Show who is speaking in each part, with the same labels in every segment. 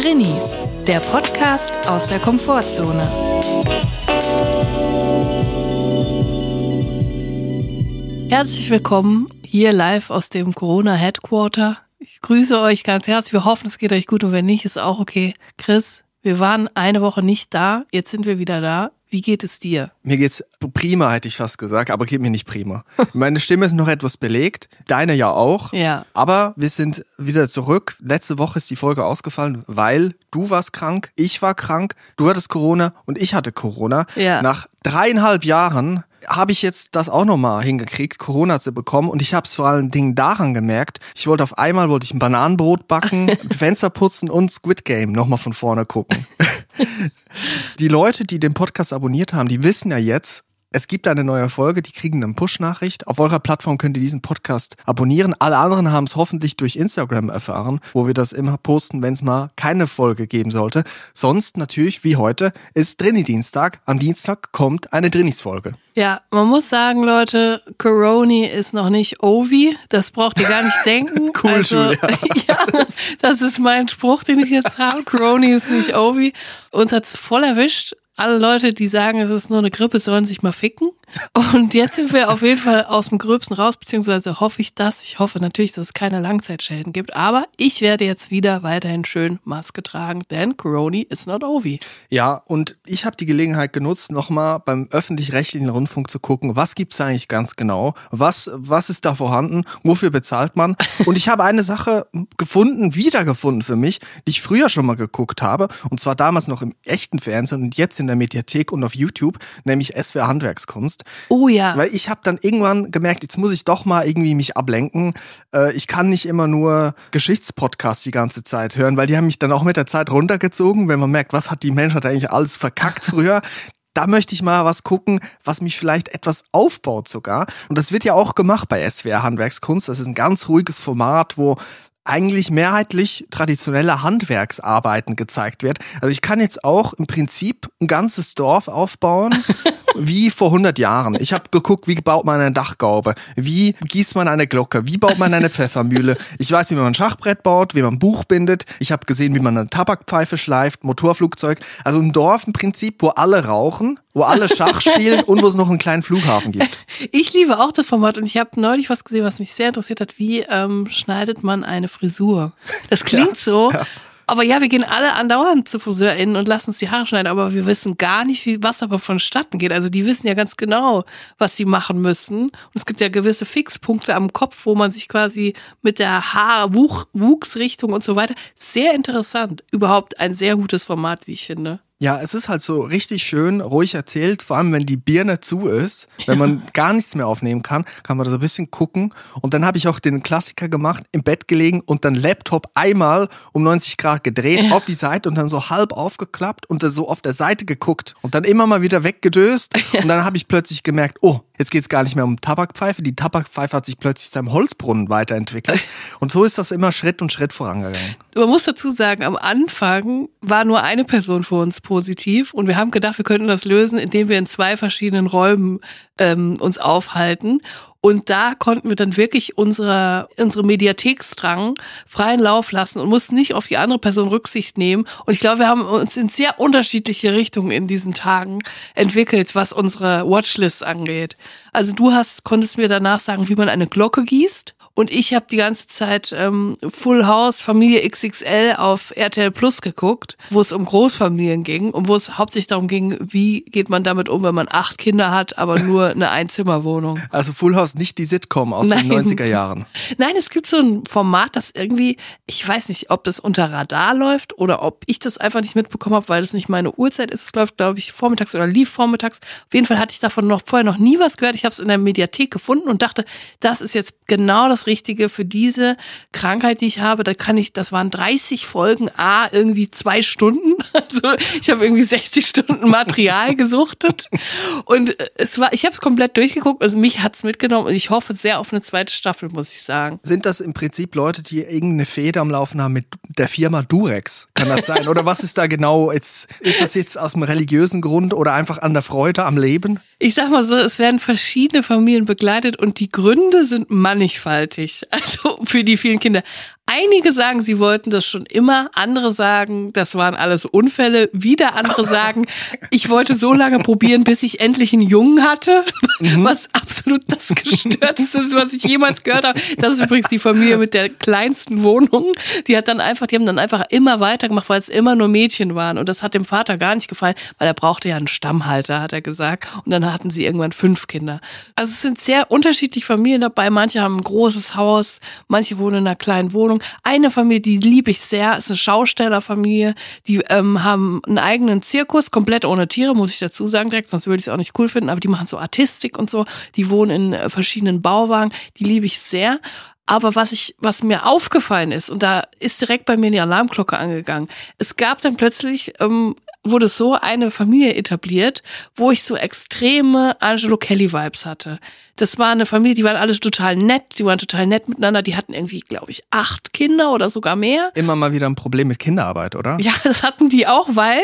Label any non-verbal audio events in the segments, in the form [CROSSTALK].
Speaker 1: Drinnies, der Podcast aus der Komfortzone. Herzlich willkommen hier live aus dem Corona Headquarter. Ich grüße euch ganz herzlich. Wir hoffen, es geht euch gut und wenn nicht, ist auch okay. Chris, wir waren eine Woche nicht da. Jetzt sind wir wieder da. Wie geht es dir?
Speaker 2: Mir geht's prima, hätte ich fast gesagt, aber geht mir nicht prima. [LAUGHS] Meine Stimme ist noch etwas belegt, deine ja auch.
Speaker 1: Ja.
Speaker 2: Aber wir sind wieder zurück. Letzte Woche ist die Folge ausgefallen, weil du warst krank, ich war krank, du hattest Corona und ich hatte Corona.
Speaker 1: Ja.
Speaker 2: Nach dreieinhalb Jahren habe ich jetzt das auch nochmal hingekriegt, Corona zu bekommen. Und ich habe es vor allen Dingen daran gemerkt, ich wollte auf einmal wollte ich ein Bananenbrot backen, [LAUGHS] Fenster putzen und Squid Game nochmal von vorne gucken. [LAUGHS] die Leute, die den Podcast abonniert haben, die wissen ja jetzt, es gibt eine neue Folge, die kriegen eine Push-Nachricht. Auf eurer Plattform könnt ihr diesen Podcast abonnieren. Alle anderen haben es hoffentlich durch Instagram erfahren, wo wir das immer posten, wenn es mal keine Folge geben sollte. Sonst natürlich, wie heute, ist Drini-Dienstag. Am Dienstag kommt eine Drinis-Folge.
Speaker 1: Ja, man muss sagen, Leute, Coroni ist noch nicht Ovi. Das braucht ihr gar nicht denken. [LAUGHS]
Speaker 2: Cool,
Speaker 1: also,
Speaker 2: Julia. [LAUGHS]
Speaker 1: ja, das ist mein Spruch, den ich jetzt habe. Coroni ist nicht Ovi. Uns hat's voll erwischt. Alle Leute, die sagen, es ist nur eine Grippe, sollen sich mal ficken. Und jetzt sind wir auf jeden Fall aus dem Gröbsten raus, beziehungsweise hoffe ich das. Ich hoffe natürlich, dass es keine Langzeitschäden gibt. Aber ich werde jetzt wieder weiterhin schön Maske tragen, denn Coroni is not Ovi.
Speaker 2: Ja, und ich habe die Gelegenheit genutzt, nochmal beim öffentlich-rechtlichen Rundfunk zu gucken, was gibt's eigentlich ganz genau, was, was ist da vorhanden, wofür bezahlt man. [LAUGHS] Und ich habe eine Sache gefunden, wiedergefunden für mich, die ich früher schon mal geguckt habe, und zwar damals noch im echten Fernsehen und jetzt in der Mediathek und auf YouTube, nämlich SWR Handwerkskunst.
Speaker 1: Oh ja.
Speaker 2: Weil ich habe dann irgendwann gemerkt, jetzt muss ich doch mal irgendwie mich ablenken. Äh, ich kann nicht immer nur Geschichtspodcasts die ganze Zeit hören, weil die haben mich dann auch mit der Zeit runtergezogen, wenn man merkt, was hat die Menschheit eigentlich alles verkackt früher. [LAUGHS] Da möchte ich mal was gucken, was mich vielleicht etwas aufbaut sogar. Und das wird ja auch gemacht bei SWR Handwerkskunst. Das ist ein ganz ruhiges Format, wo eigentlich mehrheitlich traditionelle Handwerksarbeiten gezeigt wird. Also ich kann jetzt auch im Prinzip ein ganzes Dorf aufbauen, [LAUGHS] wie vor 100 Jahren. Ich habe geguckt, wie baut man eine Dachgaube, wie gießt man eine Glocke, wie baut man eine Pfeffermühle. Ich weiß, wie man ein Schachbrett baut, wie man ein Buch bindet. Ich habe gesehen, wie man eine Tabakpfeife schleift, Motorflugzeug. Also ein Dorf im Prinzip, wo alle rauchen, wo alle Schach spielen und wo es noch einen kleinen Flughafen gibt.
Speaker 1: Ich liebe auch das Format und ich habe neulich was gesehen, was mich sehr interessiert hat. Wie ähm, schneidet man eine Frisur? Das klingt
Speaker 2: Ja,
Speaker 1: so.
Speaker 2: ja.
Speaker 1: Aber ja, wir gehen alle andauernd zu FriseurInnen und lassen uns die Haare schneiden, aber wir wissen gar nicht, wie, was aber vonstatten geht. Also die wissen ja ganz genau, was sie machen müssen. Und es gibt ja gewisse Fixpunkte am Kopf, wo man sich quasi mit der Haar, Wuch, Wuchsrichtung und so weiter. Sehr interessant. Überhaupt ein sehr gutes Format, wie ich finde.
Speaker 2: Ja, es ist halt so richtig schön ruhig erzählt, vor allem wenn die Birne zu ist, wenn man gar nichts mehr aufnehmen kann, kann man da so ein bisschen gucken. Und dann habe ich auch den Klassiker gemacht, im Bett gelegen und dann Laptop einmal um 90 Grad gedreht
Speaker 1: Ja.
Speaker 2: auf die Seite und dann so halb aufgeklappt und dann so auf der Seite geguckt und dann immer mal wieder weggedöst. Und dann habe ich plötzlich gemerkt, oh, jetzt geht's gar nicht mehr um Tabakpfeife. Die Tabakpfeife hat sich plötzlich zu einem Holzbrunnen weiterentwickelt. [LAUGHS] Und so ist das immer Schritt und Schritt vorangegangen.
Speaker 1: Man muss dazu sagen, am Anfang war nur eine Person für uns positiv und wir haben gedacht, wir könnten das lösen, indem wir in zwei verschiedenen Räumen ähm, uns aufhalten. Und da konnten wir dann wirklich unsere, unsere Mediatheksdrang freien Lauf lassen und mussten nicht auf die andere Person Rücksicht nehmen. Und ich glaube, wir haben uns in sehr unterschiedliche Richtungen in diesen Tagen entwickelt, was unsere Watchlist angeht. Also du hast, konntest mir danach sagen, wie man eine Glocke gießt. Und ich habe die ganze Zeit ähm, Full House Familie XXL auf RTL Plus geguckt, wo es um Großfamilien ging und wo es hauptsächlich darum ging, wie geht man damit um, wenn man acht Kinder hat, aber [LAUGHS] nur eine Einzimmerwohnung.
Speaker 2: Also Full House, nicht die Sitcom aus
Speaker 1: Nein.
Speaker 2: den 90er Jahren. [LAUGHS]
Speaker 1: Nein, es gibt so ein Format, das irgendwie, ich weiß nicht, ob das unter Radar läuft oder ob ich das einfach nicht mitbekommen habe, weil das nicht meine Uhrzeit ist. Es läuft, glaube ich, vormittags oder lief vormittags. Auf jeden Fall hatte ich davon noch vorher noch nie was gehört. Ich habe es in der Mediathek gefunden und dachte, das ist jetzt genau das Richtige für diese Krankheit, die ich habe. Da kann ich, das waren 30 Folgen, a irgendwie zwei Stunden. [LAUGHS] Also ich habe irgendwie 60 Stunden Material gesuchtet und äh, es war, ich habe es komplett durchgeguckt. Also mich hat's mitgenommen und ich hoffe sehr auf eine zweite Staffel, muss ich sagen.
Speaker 2: Sind das im Prinzip Leute, die irgendeine Feder am Laufen haben mit der Firma Durex? Kann das sein? Oder was ist da genau? Jetzt, ist das jetzt aus einem religiösen Grund oder einfach an der Freude am Leben?
Speaker 1: Ich sag mal so, es werden verschiedene Familien begleitet und die Gründe sind mannigfaltig. [LAUGHS] Also für die vielen Kinder. Einige sagen, sie wollten das schon immer, andere sagen, das waren alles Unfälle, wieder andere [LAUGHS] sagen, ich wollte so lange probieren, bis ich endlich einen Jungen hatte, mhm. was absolut das [LAUGHS] gestörteste ist, was ich jemals gehört habe. Das ist übrigens die Familie mit der kleinsten Wohnung. Die hat dann einfach, die haben dann einfach immer weitergemacht, weil es immer nur Mädchen waren und das hat dem Vater gar nicht gefallen, weil er brauchte ja einen Stammhalter, hat er gesagt und dann hatten sie irgendwann fünf Kinder. Also es sind sehr unterschiedliche Familien dabei, manche haben ein großes Haus, manche wohnen in einer kleinen Wohnung eine Familie, die liebe ich sehr, ist eine Schaustellerfamilie. Die ähm, haben einen eigenen Zirkus, komplett ohne Tiere, muss ich dazu sagen direkt, sonst würde ich es auch nicht cool finden. Aber die machen so Artistik und so. Die wohnen in äh, verschiedenen Bauwagen. Die liebe ich sehr. Aber was ich, was mir aufgefallen ist, und da ist direkt bei mir die Alarmglocke angegangen. Es gab dann plötzlich ähm, wurde so eine Familie etabliert, wo ich so extreme Angelo Kelly Vibes hatte. Das war eine Familie, die waren alle total nett, die waren total nett miteinander, die hatten irgendwie, glaube ich, acht Kinder oder sogar mehr.
Speaker 2: Immer mal wieder ein Problem mit Kinderarbeit, oder?
Speaker 1: Ja, [LAUGHS] das hatten die auch, weil,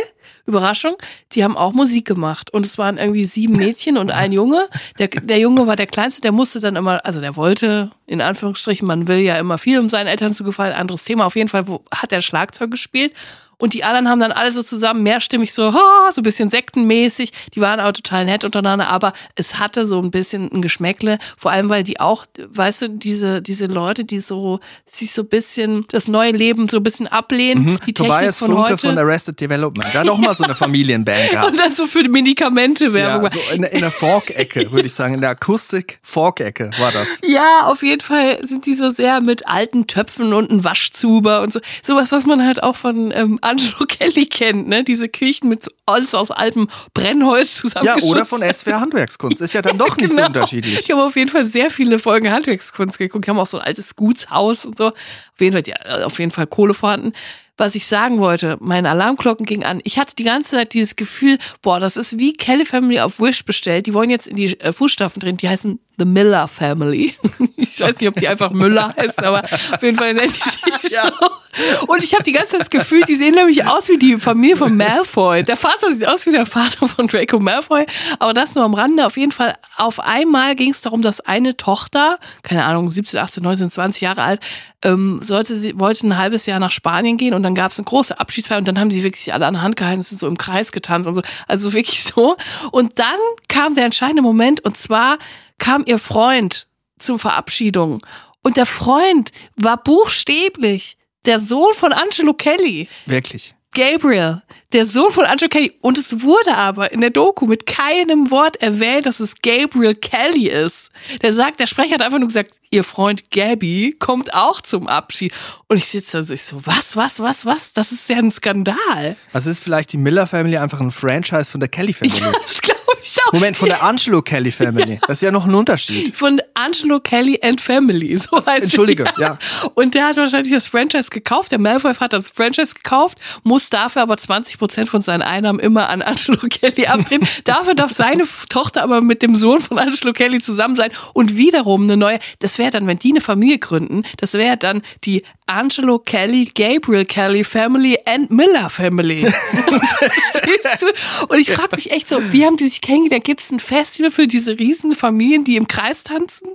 Speaker 1: Überraschung, die haben auch Musik gemacht und es waren irgendwie sieben Mädchen und ein Junge. Der, der Junge war der Kleinste, der musste dann immer, also der wollte, in Anführungsstrichen, man will ja immer viel, um seinen Eltern zu gefallen, anderes Thema. Auf jeden Fall wo, hat er Schlagzeug gespielt und die anderen haben dann alle so zusammen mehrstimmig so, ha, so ein bisschen sektenmäßig. Die waren auch total nett untereinander, aber es hatte so ein bisschen ein Geschmäckle. Vor allem, weil die auch, weißt du, diese, diese Leute, die so, sich so ein bisschen das neue Leben so ein bisschen ablehnen. Mhm. Die
Speaker 2: Tobias
Speaker 1: Technik von
Speaker 2: Funke
Speaker 1: heute.
Speaker 2: von Arrested Development. Der hat auch mal so eine [LAUGHS] Familienband gehabt.
Speaker 1: Und dann so für Medikamente Werbung.
Speaker 2: Ja, so in, in der Fork-Ecke, würde ich sagen. In der Akustik-Fork-Ecke war das.
Speaker 1: Ja, auf jeden Fall sind die so sehr mit alten Töpfen und einem Waschzuber und so. Sowas, was man halt auch von ähm, Angelo [LAUGHS] Kelly kennt, ne? Diese Küchen mit alles aus altem Brennholz zusammen.
Speaker 2: Ja, oder von SWR Handwerkskunst. Ist ja dann doch [LAUGHS] nicht genau. so unterschiedlich.
Speaker 1: Ich habe auf jeden Fall sehr viele Folgen Handwerkskunst geguckt. Ich habe auch so ein altes Gutshaus und so. Auf jeden Fall, ja, auf jeden Fall Kohle vorhanden was ich sagen wollte, meine Alarmglocken gingen an. Ich hatte die ganze Zeit dieses Gefühl, boah, das ist wie Kelly Family auf Wish bestellt. Die wollen jetzt in die äh, Fußstapfen drin. Die heißen The Miller Family. [LAUGHS] Ich weiß nicht, ob die einfach Müller heißt, aber auf jeden Fall nennt die sich [LAUGHS] ja. so. Und ich habe die ganze Zeit das Gefühl, die sehen nämlich aus wie die Familie von Malfoy. Der Vater sieht aus wie der Vater von Draco Malfoy, aber das nur am Rande. Auf jeden Fall, auf einmal ging es darum, dass eine Tochter, keine Ahnung, 17, 18, 19, 20 Jahre alt, ähm, sollte sie, wollte ein halbes Jahr nach Spanien gehen und dann gab es eine große Abschiedsfeier und dann haben sie wirklich alle an der Hand gehalten, sind so im Kreis getanzt und so. Also wirklich so. Und dann kam der entscheidende Moment und zwar kam ihr Freund zur Verabschiedung. Und der Freund war buchstäblich der Sohn von Angelo Kelly.
Speaker 2: Wirklich.
Speaker 1: Gabriel, der Sohn von Angelo Kelly. Und es wurde aber in der Doku mit keinem Wort erwähnt, dass es Gabriel Kelly ist. Der sagt, der Sprecher hat einfach nur gesagt, ihr Freund Gabby kommt auch zum Abschied. Und ich sitze da so, ich so, was, was, was, was? Das ist ja ein Skandal.
Speaker 2: Also ist vielleicht die Miller Family einfach ein Franchise von der Kelly [LAUGHS] Family?
Speaker 1: Ja, das glaube ich auch.
Speaker 2: Moment, von der Angelo Kelly Family. [LAUGHS] Das ist ja noch ein Unterschied.
Speaker 1: Von Angelo Kelly and Family. So
Speaker 2: heißt Entschuldige, ja.
Speaker 1: Und der hat wahrscheinlich das Franchise gekauft. Der Malfoy hat das Franchise gekauft, muss dafür aber 20 Prozent von seinen Einnahmen immer an Angelo Kelly abgeben. dafür darf seine Tochter aber mit dem Sohn von Angelo Kelly zusammen sein und wiederum eine neue, das wäre dann, wenn die eine Familie gründen, das wäre dann die Angelo Kelly, Gabriel Kelly Family and Miller Family. [LAUGHS] Verstehst du? Und ich frage mich echt so, wie haben die sich kennengelernt? Gibt es ein Festival für diese riesen Familien, die im Kreis tanzen?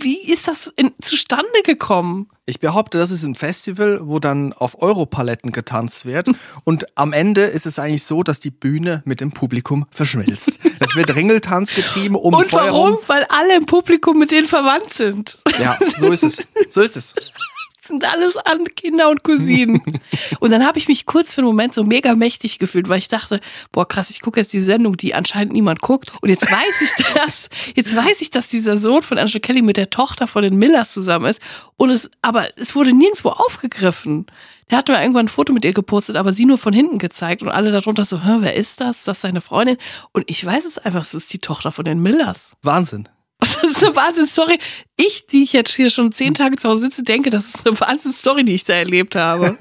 Speaker 1: Wie ist das in, zustande gekommen?
Speaker 2: Ich behaupte, das ist ein Festival, wo dann auf Europaletten getanzt wird. [LAUGHS] Und am Ende ist es eigentlich so, dass die Bühne mit dem Publikum verschmilzt. Es wird Ringeltanz getrieben um
Speaker 1: Und warum? Weil alle im Publikum mit denen verwandt sind.
Speaker 2: Ja, so ist es. So ist es
Speaker 1: sind alles an Kinder und Cousinen. [LAUGHS] und dann habe ich mich kurz für einen Moment so mega mächtig gefühlt, weil ich dachte, boah krass, ich gucke jetzt die Sendung, die anscheinend niemand guckt. Und jetzt weiß ich [LAUGHS] das, jetzt weiß ich, dass dieser Sohn von Angela Kelly mit der Tochter von den Millers zusammen ist. Und es, aber es wurde nirgendwo aufgegriffen. Der hat mir irgendwann ein Foto mit ihr gepostet, aber sie nur von hinten gezeigt und alle darunter so, Hä, wer ist das? Ist das seine Freundin? Und ich weiß es einfach, es ist die Tochter von den Millers.
Speaker 2: Wahnsinn.
Speaker 1: Das ist eine Wahnsinn-Story. Ich, die ich jetzt hier schon zehn Tage zu Hause sitze, denke, das ist eine Wahnsinn-Story, die ich da erlebt habe.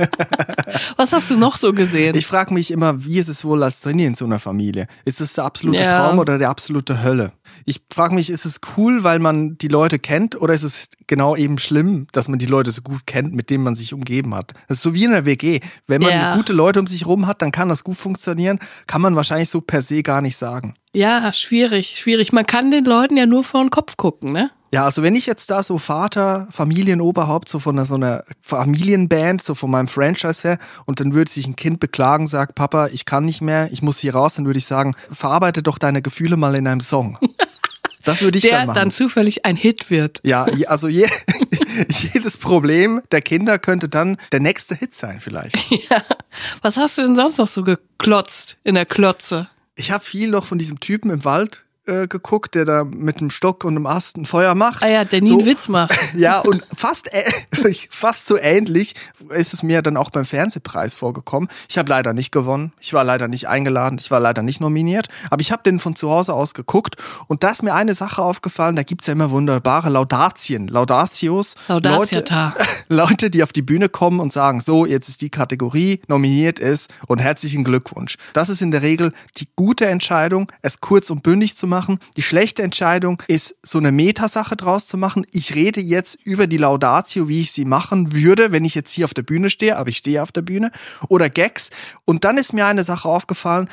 Speaker 1: [LAUGHS] Was hast du noch so gesehen?
Speaker 2: Ich frage mich immer, wie ist es wohl als Trainier in so einer Familie? Ist es der absolute ja. Traum oder der absolute Hölle? Ich frage mich, ist es cool, weil man die Leute kennt oder ist es genau eben schlimm, dass man die Leute so gut kennt, mit denen man sich umgeben hat? Das ist so wie in der WG. Wenn man ja. gute Leute um sich rum hat, dann kann das gut funktionieren. Kann man wahrscheinlich so per se gar nicht sagen.
Speaker 1: Ja, schwierig, schwierig. Man kann den Leuten ja nur vor den Kopf gucken, ne?
Speaker 2: Ja, also wenn ich jetzt da so Vater, Familienoberhaupt, so von einer, so einer Familienband, so von meinem Franchise wäre, und dann würde sich ein Kind beklagen, sagt, Papa, ich kann nicht mehr, ich muss hier raus, dann würde ich sagen, verarbeite doch deine Gefühle mal in einem Song. [LAUGHS] Das würde ich
Speaker 1: Der
Speaker 2: dann machen.
Speaker 1: dann zufällig ein Hit wird.
Speaker 2: ja, also je, [LAUGHS] jedes Problem der Kinder könnte dann der nächste Hit sein vielleicht. [LAUGHS]
Speaker 1: Ja. Was hast du denn sonst noch so geklotzt in der Klotze?
Speaker 2: Ich habe viel noch von diesem Typen im Wald äh, geguckt, der da mit einem Stock und einem Ast ein Feuer macht.
Speaker 1: Ah ja, der nie
Speaker 2: So-
Speaker 1: einen Witz macht. [LAUGHS]
Speaker 2: Ja, und fast, ä- [LAUGHS] fast so ähnlich ist es mir dann auch beim Fernsehpreis vorgekommen. Ich habe leider nicht gewonnen. Ich war leider nicht eingeladen. Ich war leider nicht nominiert. Aber ich habe den von zu Hause aus geguckt. Und da ist mir eine Sache aufgefallen. Da gibt's ja immer wunderbare Laudatien. Laudatios. Leute. [LAUGHS] Leute, die auf die Bühne kommen und sagen, so, jetzt ist die Kategorie, nominiert ist und herzlichen Glückwunsch. Das ist in der Regel die gute Entscheidung, es kurz und bündig zu machen. Die schlechte Entscheidung ist, so eine Metasache draus zu machen. Ich rede jetzt über die Laudatio, wie ich sie machen würde, wenn ich jetzt hier auf der Bühne stehe, aber ich stehe auf der Bühne. Oder Gags. Und dann ist mir eine Sache aufgefallen,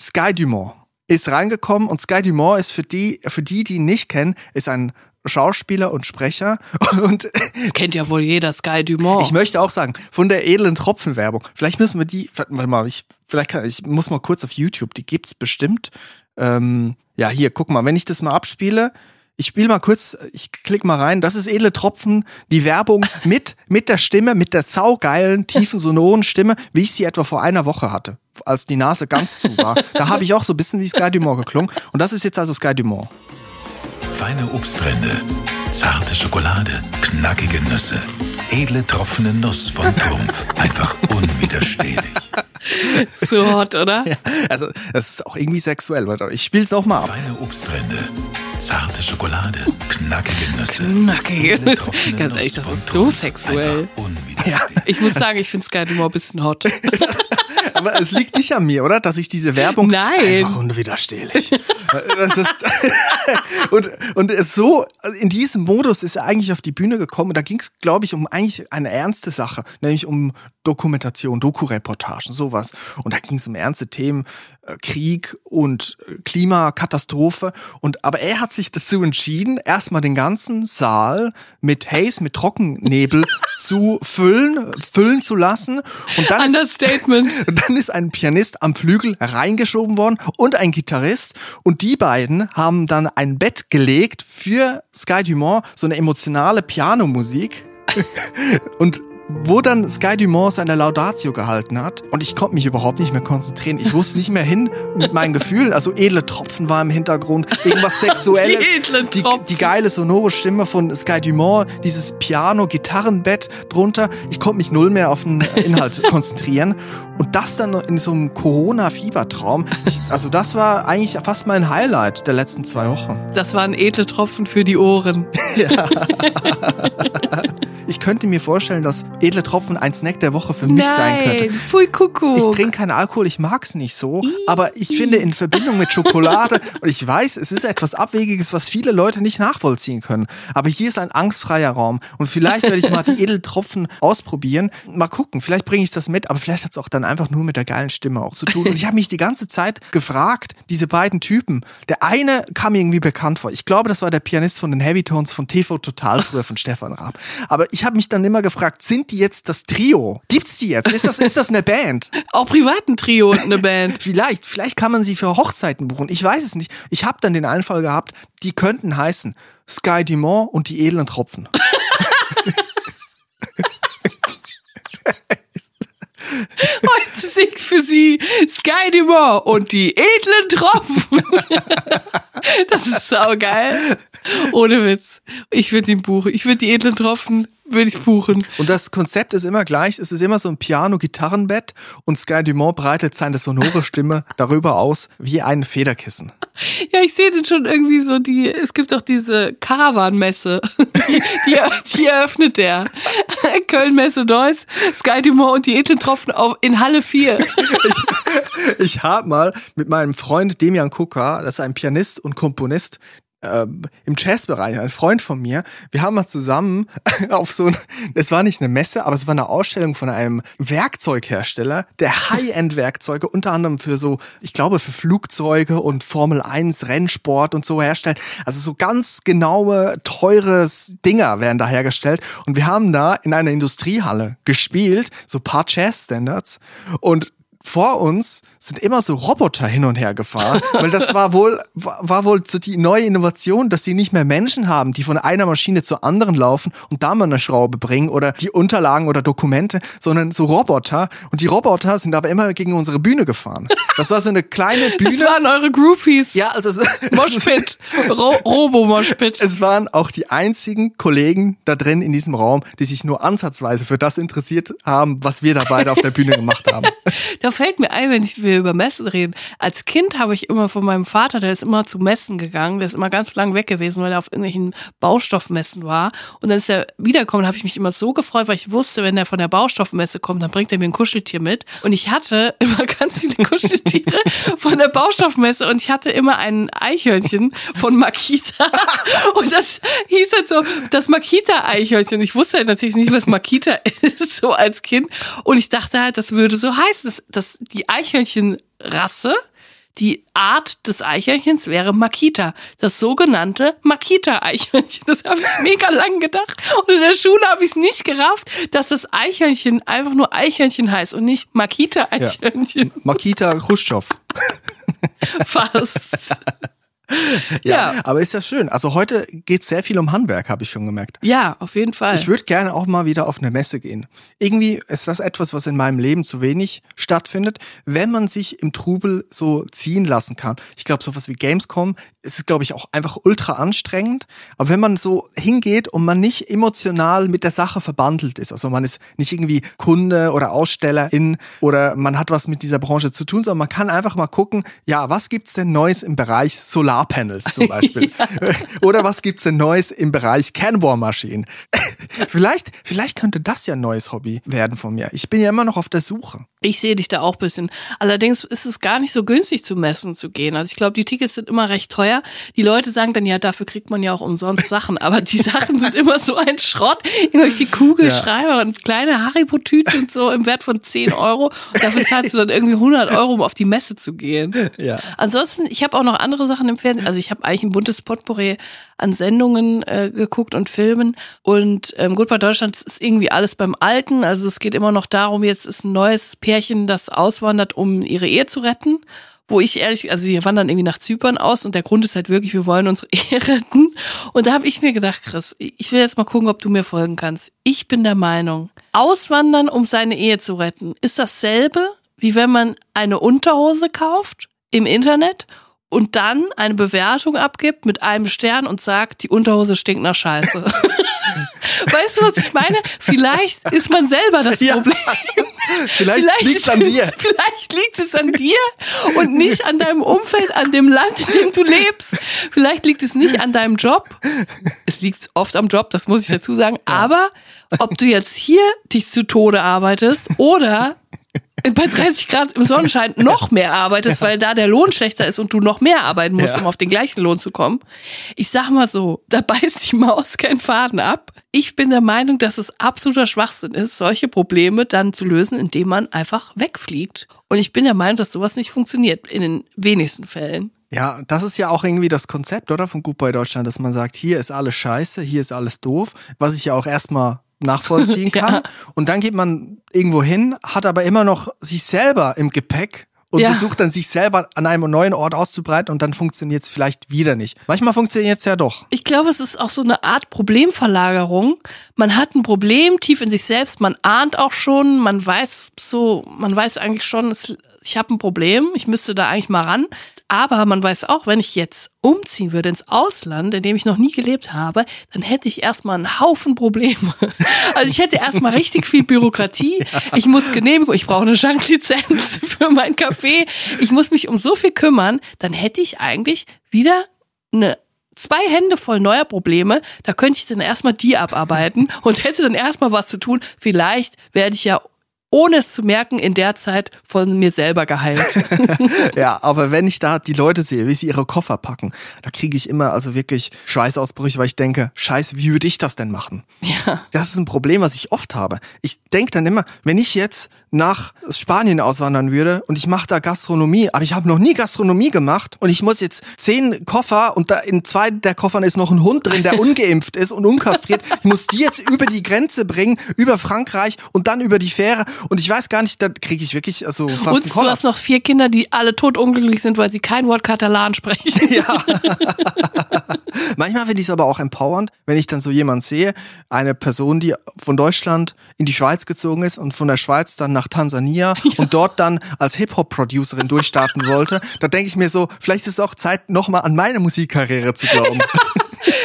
Speaker 2: Sky Dumont ist reingekommen und Sky Dumont ist für die, für die, die ihn nicht kennen, ist ein Schauspieler und Sprecher [LAUGHS] und
Speaker 1: Das kennt ja wohl jeder Sky Dumont.
Speaker 2: ich möchte auch sagen, von der edlen Tropfenwerbung. Vielleicht müssen wir die, warte mal, ich, vielleicht kann, ich muss mal kurz auf YouTube, die gibt's bestimmt. Ähm, ja, hier, guck mal, wenn ich das mal abspiele, ich spiele mal kurz, ich klick mal rein, das ist edle Tropfen, die Werbung [LAUGHS] mit, mit der Stimme, mit der saugeilen, tiefen, sonoren Stimme, wie ich sie etwa vor einer Woche hatte, als die Nase ganz zu war. Da habe ich auch so ein bisschen wie Sky Dumont geklungen. Und das ist jetzt also Sky Dumont.
Speaker 3: Feine Obstbrände, zarte Schokolade, knackige Nüsse, edle tropfende Nuss von Trumpf. Einfach unwiderstehlich. [LAUGHS]
Speaker 1: so hot, oder?
Speaker 2: Also, das ist auch irgendwie sexuell. Warte, Ich spiele es nochmal ab.
Speaker 3: Feine Obstbrände, zarte Schokolade, knackige Nüsse.
Speaker 1: Knackige
Speaker 3: edle
Speaker 1: Nüsse.
Speaker 3: tropfende
Speaker 1: Ganz
Speaker 3: Nuss
Speaker 1: ehrlich, das
Speaker 3: von
Speaker 1: ist so
Speaker 3: Trumpf.
Speaker 1: sexuell.
Speaker 3: Einfach unwiderstehlich.
Speaker 1: Ich muss sagen, ich finde Sky Dumont ein bisschen hot. [LAUGHS]
Speaker 2: Aber es liegt nicht an mir, oder? Dass ich diese Werbung
Speaker 1: Nein.
Speaker 2: einfach unwiderstehlich. ist, [LAUGHS] und und so in diesem Modus ist er eigentlich auf die Bühne gekommen. Und da ging es, glaube ich, um eigentlich eine ernste Sache, nämlich um Dokumentation, Doku-Reportagen, sowas. Und da ging es um ernste Themen, äh, Krieg und äh, Klimakatastrophe. Und aber er hat sich dazu entschieden, erstmal den ganzen Saal mit Haze, mit Trockennebel zu füllen, füllen zu lassen. Und dann ist
Speaker 1: Understatement. [LAUGHS]
Speaker 2: und dann ist ein Pianist am Flügel reingeschoben worden und ein Gitarrist. Und die beiden haben dann ein Bett gelegt für Sky Dumont, so eine emotionale Pianomusik. [LAUGHS] und wo dann Sky Dumont seine Laudatio gehalten hat und ich konnte mich überhaupt nicht mehr konzentrieren. Ich wusste nicht mehr hin mit meinen Gefühlen. Also edle Tropfen war im Hintergrund, irgendwas [LAUGHS] Sexuelles.
Speaker 1: Die
Speaker 2: die, die geile sonore Stimme von Sky Dumont, dieses Piano-Gitarrenbett drunter. Ich konnte mich null mehr auf den Inhalt [LAUGHS] konzentrieren. Und das dann in so einem Corona-Fiebertraum. Also das war eigentlich fast mein Highlight der letzten zwei Wochen.
Speaker 1: Das waren edle Tropfen für die Ohren. [LAUGHS]
Speaker 2: Ich könnte mir vorstellen, dass edle Tropfen ein Snack der Woche für mich sein könnte.
Speaker 1: Nein, pfui Kuckuck.
Speaker 2: Ich trinke keinen Alkohol, ich mag's nicht so, aber ich finde in Verbindung mit Schokolade, [LAUGHS] und ich weiß, es ist etwas Abwegiges, was viele Leute nicht nachvollziehen können, aber hier ist ein angstfreier Raum und vielleicht werde ich mal die [LAUGHS] Edeltropfen ausprobieren. Mal gucken, vielleicht bringe ich das mit, aber vielleicht hat's auch dann einfach nur mit der geilen Stimme auch zu tun. Und ich habe mich die ganze Zeit gefragt, diese beiden Typen, der eine kam mir irgendwie bekannt vor. Ich glaube, das war der Pianist von den Heavy Tones von TV Total früher von Stefan Raab. Aber ich habe mich dann immer gefragt, sind die jetzt das Trio? Gibt's die jetzt? Ist das, ist das eine Band? [LAUGHS]
Speaker 1: Auch privaten Trio und eine Band. [LAUGHS]
Speaker 2: Vielleicht, vielleicht kann man sie für Hochzeiten buchen. Ich weiß es nicht. Ich habe dann den Einfall gehabt, die könnten heißen Sky Dumont und die edlen Tropfen. [LAUGHS]
Speaker 1: Heute singt für sie Sky Dumont und die edlen Tropfen. Das ist saugeil. Ohne Witz. Ich würde ihn buchen. Ich würde die edlen Tropfen, würde ich buchen.
Speaker 2: Und das Konzept ist immer gleich. Es ist immer so ein Piano-Gitarrenbett und Sky Dumont breitet seine sonore Stimme [LAUGHS] darüber aus wie ein Federkissen.
Speaker 1: Ja, ich sehe den schon irgendwie so, die, es gibt auch diese Caravan-Messe. [LAUGHS] Die, die, die eröffnet der. [LAUGHS] Köln-Messe Deutsch, Sky Dumont und die edlen Tropfen auf, in Halle 4.
Speaker 2: Ich habe mal mit meinem Freund Demian Kuka, das ist ein Pianist und Komponist, äh, im Jazzbereich, ein Freund von mir. Wir haben mal zusammen [LAUGHS] auf so ein, es war nicht eine Messe, aber es war eine Ausstellung von einem Werkzeughersteller, der High-End-Werkzeuge unter anderem für so, ich glaube, für Flugzeuge und Formel 1, Rennsport und so herstellt. Also so ganz genaue, teure Dinger werden da hergestellt. Und wir haben da in einer Industriehalle gespielt, so paar Jazz-Standards. Und vor uns sind immer so Roboter hin und her gefahren, [LAUGHS] weil das war wohl war wohl so die neue Innovation, dass sie nicht mehr Menschen haben, die von einer Maschine zur anderen laufen und da mal eine Schraube bringen oder die Unterlagen oder Dokumente, sondern so Roboter und die Roboter sind aber immer gegen unsere Bühne gefahren. Das war so eine kleine [LAUGHS] Bühne.
Speaker 1: Das waren eure Groupies.
Speaker 2: Ja, also [LAUGHS]
Speaker 1: Moshpit, Ro Robo Moshpit.
Speaker 2: Es waren auch die einzigen Kollegen da drin in diesem Raum, die sich nur ansatzweise für das interessiert haben, was wir da beide auf der Bühne gemacht haben.
Speaker 1: Da fällt mir ein, wenn ich, wir über Messen reden. Als Kind habe ich immer von meinem Vater, der ist immer zu Messen gegangen, der ist immer ganz lang weg gewesen, weil er auf irgendwelchen Baustoffmessen war. Und dann ist er wiedergekommen, habe ich mich immer so gefreut, weil ich wusste, wenn er von der Baustoffmesse kommt, dann bringt er mir ein Kuscheltier mit. Und ich hatte [LAUGHS] immer ganz viele Kuscheltiere [LAUGHS] von der Baustoffmesse und ich hatte immer ein Eichhörnchen von Makita. [LAUGHS] Und das hieß halt so, das Makita-Eichhörnchen. Ich wusste halt natürlich nicht, was Makita ist, so als Kind. Und ich dachte halt, das würde so heißen. Das, das, die Eichhörnchenrasse, die Art des Eichhörnchens wäre Makita. Das sogenannte Makita-Eichhörnchen. Das habe ich mega [LAUGHS] lang gedacht. Und in der Schule habe ich es nicht gerafft, dass das Eichhörnchen einfach nur Eichhörnchen heißt und nicht Makita-Eichhörnchen.
Speaker 2: Ja. Makita Khrushchev. [LAUGHS]
Speaker 1: Fast. [LAUGHS]
Speaker 2: Ja, ja, aber ist ja schön. Also heute geht sehr viel um Handwerk, habe ich schon gemerkt.
Speaker 1: Ja, auf jeden Fall.
Speaker 2: Ich würde gerne auch mal wieder auf eine Messe gehen. Irgendwie ist das etwas, was in meinem Leben zu wenig stattfindet, wenn man sich im Trubel so ziehen lassen kann. Ich glaube, sowas wie Gamescom ist, glaube ich, auch einfach ultra anstrengend. Aber wenn man so hingeht und man nicht emotional mit der Sache verbandelt ist, also man ist nicht irgendwie Kunde oder Ausstellerin oder man hat was mit dieser Branche zu tun, sondern man kann einfach mal gucken, ja, was gibt's denn Neues im Bereich Solar Solarpanels zum Beispiel. [LAUGHS] ja. [LAUGHS] Oder was gibt's denn Neues im Bereich Canwar-Maschinen? [LAUGHS] vielleicht, vielleicht könnte das ja ein neues Hobby werden von mir. Ich bin ja immer noch auf der Suche.
Speaker 1: Ich sehe dich da auch ein bisschen. Allerdings ist es gar nicht so günstig zu messen zu gehen. Also ich glaube, die Tickets sind immer recht teuer. Die Leute sagen dann, ja, dafür kriegt man ja auch umsonst Sachen. Aber die [LAUGHS] Sachen sind immer so ein Schrott. Irgendwelche Kugelschreiber ja. und kleine Haribo-Tüten und so im Wert von 10 Euro. Und dafür zahlst du dann irgendwie 100 Euro, um auf die Messe zu gehen.
Speaker 2: Ja.
Speaker 1: Ansonsten, ich habe auch noch andere Sachen im Fernsehen. Also ich habe eigentlich ein buntes Potpourri an Sendungen äh, geguckt und Filmen. Und ähm, gut, bei Deutschland ist irgendwie alles beim Alten. Also es geht immer noch darum, jetzt ist ein neues Pärchen, das auswandert, um ihre Ehe zu retten wo ich ehrlich, also wir wandern irgendwie nach Zypern aus und der Grund ist halt wirklich, wir wollen unsere [LAUGHS] Ehe retten. Und da habe ich mir gedacht, Chris, ich will jetzt mal gucken, ob du mir folgen kannst. Ich bin der Meinung, auswandern, um seine Ehe zu retten, ist dasselbe, wie wenn man eine Unterhose kauft im Internet und dann eine Bewertung abgibt mit einem Stern und sagt, die Unterhose stinkt nach Scheiße. [LAUGHS] weißt du, was ich meine? Vielleicht ist man selber das ja. Problem. [LAUGHS]
Speaker 2: Vielleicht, vielleicht liegt es an dir. [LAUGHS]
Speaker 1: Vielleicht liegt es an dir und nicht an deinem Umfeld, an dem Land, in dem du lebst. Vielleicht liegt es nicht an deinem Job. Es liegt oft am Job, das muss ich dazu sagen. Aber ob du jetzt hier dich zu Tode arbeitest oder bei 30 Grad im Sonnenschein [LAUGHS] noch mehr arbeitest, weil da der Lohn schlechter ist und du noch mehr arbeiten musst, ja. um auf den gleichen Lohn zu kommen. Ich sag mal so, da beißt die Maus keinen Faden ab. Ich bin der Meinung, dass es absoluter Schwachsinn ist, solche Probleme dann zu lösen, indem man einfach wegfliegt. Und ich bin der Meinung, dass sowas nicht funktioniert, in den wenigsten Fällen.
Speaker 2: Ja, das ist ja auch irgendwie das Konzept, oder? Von Goodbye Deutschland, dass man sagt, hier ist alles scheiße, hier ist alles doof, was ich ja auch erstmal nachvollziehen [LAUGHS] kann. ja. Und dann geht man irgendwo hin, hat aber immer noch sich selber im Gepäck und ja. versucht dann sich selber an einem neuen Ort auszubreiten und dann funktioniert es vielleicht wieder nicht. Manchmal funktioniert es ja doch.
Speaker 1: Ich glaube, es ist auch so eine Art Problemverlagerung. Man hat ein Problem tief in sich selbst, man ahnt auch schon, man weiß so, man weiß eigentlich schon, ich habe ein Problem, ich müsste da eigentlich mal ran. Aber man weiß auch, wenn ich jetzt umziehen würde ins Ausland, in dem ich noch nie gelebt habe, dann hätte ich erstmal einen Haufen Probleme. [LAUGHS] Also ich hätte erstmal richtig viel Bürokratie. [LAUGHS] Ich muss Genehmigung, ich brauche eine Schanklizenz [LAUGHS] für mein Café. Ich muss mich um so viel kümmern. Dann hätte ich eigentlich wieder eine zwei Hände voll neuer Probleme, da könnte ich dann erstmal die abarbeiten und hätte dann erstmal was zu tun. Vielleicht werde ich ja ohne es zu merken, in der Zeit von mir selber geheilt. [LAUGHS]
Speaker 2: Ja, [LAUGHS] aber wenn ich da die Leute sehe, wie sie ihre Koffer packen, da kriege ich immer also wirklich Schweißausbrüche, weil ich denke, scheiße, wie würde ich das denn machen?
Speaker 1: ja.
Speaker 2: Das ist ein Problem, was ich oft habe. Ich denke dann immer, wenn ich jetzt nach Spanien auswandern würde und ich mache da Gastronomie, aber ich habe noch nie Gastronomie gemacht und ich muss jetzt zehn Koffer und da in zwei der Koffern ist noch ein Hund drin, der [LAUGHS] ungeimpft ist und unkastriert. Ich muss die jetzt über die Grenze bringen, über Frankreich und dann über die Fähre und ich weiß gar nicht, da kriege ich wirklich also fast
Speaker 1: Und du hast noch vier Kinder, die alle totunglücklich sind, weil sie kein Wort Katalan sprechen. [LAUGHS]
Speaker 2: Ja. [LAUGHS] Manchmal finde ich es aber auch empowernd, wenn ich dann so jemand sehe, eine Person, die von Deutschland in die Schweiz gezogen ist und von der Schweiz dann nach Tansania [LAUGHS] und dort dann als Hip-Hop-Producerin durchstarten wollte. Da denke ich mir so, vielleicht ist es auch Zeit, nochmal an meine Musikkarriere zu glauben.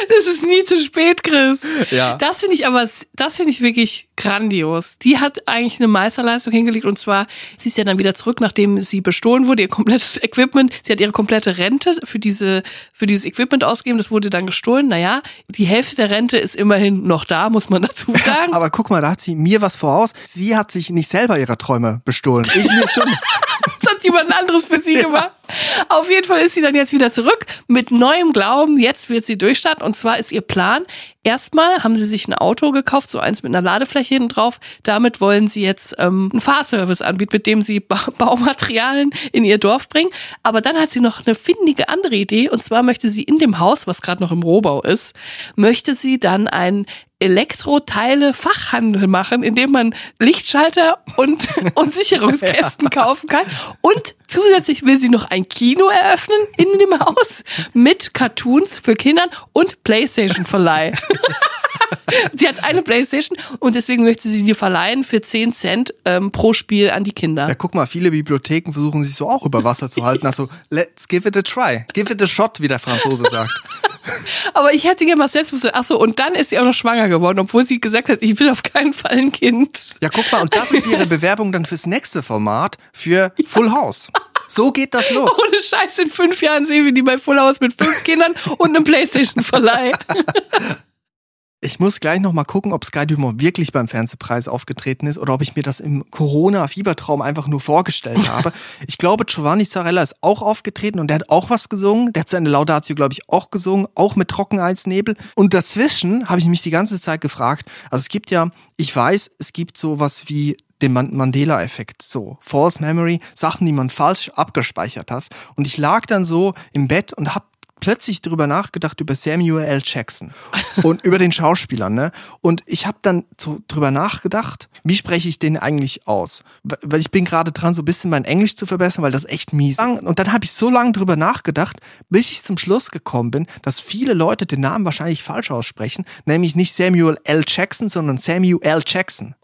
Speaker 1: Das ist nie zu spät, Chris.
Speaker 2: Ja.
Speaker 1: Das finde ich aber, das finde ich wirklich grandios. Die hat eigentlich eine Meisterleistung hingelegt und zwar, sie ist ja dann wieder zurück, nachdem sie bestohlen wurde, ihr komplettes [LAUGHS] Equipment. Sie hat ihre komplette Rente für diese, für dieses Equipment ausgegeben. Das wurde dann gestohlen. Naja, die Hälfte der Rente ist immerhin noch da, muss man [LAUGHS] dazu sagen.
Speaker 2: Aber guck mal, da hat sie mir was voraus. Sie hat sich nicht selber ihre Träume bestohlen. Ich mir schon. [LAUGHS]
Speaker 1: Das hat jemand anderes für sie gemacht. Auf jeden Fall ist sie dann jetzt wieder zurück mit neuem Glauben. Jetzt wird sie durchstarten. Und zwar ist ihr Plan, erstmal haben sie sich ein Auto gekauft, so eins mit einer Ladefläche hinten drauf. Damit wollen sie jetzt ähm, einen Fahrservice anbieten, mit dem sie ba [LAUGHS] Baumaterialien in ihr Dorf bringen. Aber dann hat sie noch eine findige andere Idee. Und zwar möchte sie in dem Haus, was gerade noch im Rohbau ist, möchte sie dann ein Elektroteile-Fachhandel machen, in dem man Lichtschalter und, [LAUGHS] und Sicherungskästen kaufen kann. Und zusätzlich will sie noch ein Kino eröffnen in dem Haus mit Cartoons für Kindern und Playstation-Verleih. [LAUGHS] sie hat eine Playstation und deswegen möchte sie die verleihen für 10 Cent ähm, pro Spiel an die Kinder.
Speaker 2: Ja, guck mal, viele Bibliotheken versuchen sich so auch über Wasser zu halten. Also, let's give it a try. Give it a shot, wie der Franzose sagt. [LAUGHS]
Speaker 1: Aber ich hätte gerne mal selbst Ach so, und dann ist sie auch noch schwanger geworden, obwohl sie gesagt hat, ich will auf keinen Fall ein Kind.
Speaker 2: Ja, guck mal, und das ist ihre Bewerbung dann fürs nächste Format für Full House. So geht das los.
Speaker 1: Ohne Scheiß, in fünf Jahren sehen wir die bei Full House mit fünf Kindern und einem Playstation-Verleih. [LAUGHS]
Speaker 2: Ich muss gleich noch mal gucken, ob Sky Dumont wirklich beim Fernsehpreis aufgetreten ist oder ob ich mir das im Corona-Fiebertraum einfach nur vorgestellt [LAUGHS] habe. Ich glaube, Giovanni Zarella ist auch aufgetreten und der hat auch was gesungen. Der hat seine Laudatio, glaube ich, auch gesungen, auch mit Trockenheitsnebel. Und dazwischen habe ich mich die ganze Zeit gefragt, also es gibt ja, ich weiß, es gibt sowas wie den Man- Mandela-Effekt, so False Memory, Sachen, die man falsch abgespeichert hat. Und ich lag dann so im Bett und habe plötzlich drüber nachgedacht über Samuel L. Jackson und über den Schauspieler, ne? Und ich habe dann so drüber nachgedacht, wie spreche ich den eigentlich aus? Weil ich bin gerade dran, so ein bisschen mein Englisch zu verbessern, weil das echt mies. ist. Und dann habe ich so lange drüber nachgedacht, bis ich zum Schluss gekommen bin, dass viele Leute den Namen wahrscheinlich falsch aussprechen, nämlich nicht Samuel L. Jackson, sondern Samuel L. Jackson.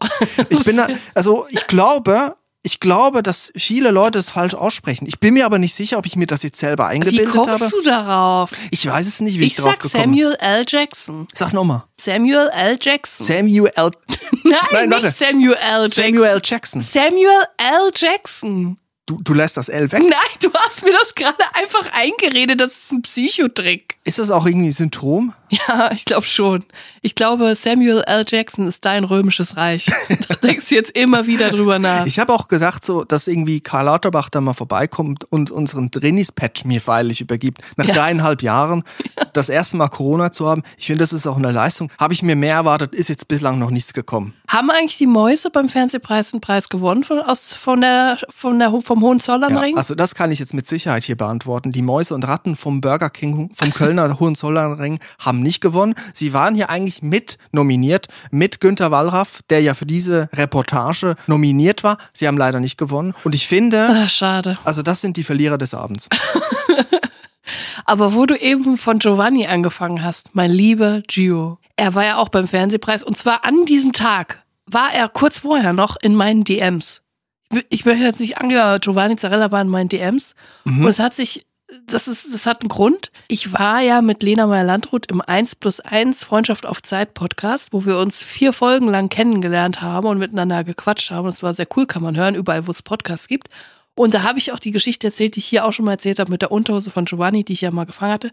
Speaker 2: Ich bin da, also ich glaube, ich glaube, dass viele Leute es falsch aussprechen. Ich bin mir aber nicht sicher, ob ich mir das jetzt selber
Speaker 1: Wie
Speaker 2: eingebildet
Speaker 1: kommst
Speaker 2: habe.
Speaker 1: du darauf?
Speaker 2: Ich weiß es nicht, wie ich,
Speaker 1: Ich
Speaker 2: drauf
Speaker 1: sag
Speaker 2: gekommen bin.
Speaker 1: Samuel L. Jackson.
Speaker 2: Sag's nochmal.
Speaker 1: Samuel L. Jackson.
Speaker 2: Samuel L. [LAUGHS]
Speaker 1: Nein,
Speaker 2: Nein,
Speaker 1: nicht
Speaker 2: warte.
Speaker 1: Samuel L. Jackson.
Speaker 2: Samuel L. Jackson.
Speaker 1: Samuel L. Jackson.
Speaker 2: Du, du lässt das L weg.
Speaker 1: Nein, du hast mir das gerade einfach eingeredet. Das ist ein Psychotrick.
Speaker 2: Ist das auch irgendwie ein Symptom?
Speaker 1: Ja, ich glaube schon. Ich glaube, Samuel L. Jackson ist dein römisches Reich. [LAUGHS] Da denkst du jetzt immer wieder drüber nach.
Speaker 2: Ich habe auch gedacht, so, dass irgendwie Karl Lauterbach da mal vorbeikommt und unseren Drinis-Patch mir feierlich übergibt. Nach
Speaker 1: Ja.
Speaker 2: dreieinhalb Jahren das erste Mal Corona zu haben. Ich finde, das ist auch eine Leistung. Habe ich mir mehr erwartet, ist jetzt bislang noch nichts gekommen.
Speaker 1: Haben eigentlich die Mäuse beim Fernsehpreis einen Preis gewonnen von, aus, von der, von der, vom Hohenzollernring?
Speaker 2: Ja, also das kann ich jetzt mit Sicherheit hier beantworten. Die Mäuse und Ratten vom Burger King, vom Kölner [LAUGHS] Hohenzollernring haben nicht gewonnen. Sie waren hier eigentlich mit nominiert, mit Günter Wallraff, der ja für diese Reportage nominiert war. Sie haben leider nicht gewonnen. Und ich finde,
Speaker 1: Ach, schade.
Speaker 2: also das sind die Verlierer des Abends. [LAUGHS]
Speaker 1: Aber wo du eben von Giovanni angefangen hast, mein lieber Gio, er war ja auch beim Fernsehpreis und zwar an diesem Tag war er kurz vorher noch in meinen DMs. Ich möchte jetzt nicht angehen, aber Giovanni Zarella war in meinen DMs und es hat sich, das ist, das hat einen Grund. Ich war ja mit Lena Meyer-Landrut im 1 plus 1 Freundschaft auf Zeit Podcast, wo wir uns vier Folgen lang kennengelernt haben und miteinander gequatscht haben. Das war sehr cool, kann man hören, überall, wo es Podcasts gibt. Und da habe ich auch die Geschichte erzählt, die ich hier auch schon mal erzählt habe mit der Unterhose von Giovanni, die ich ja mal gefangen hatte.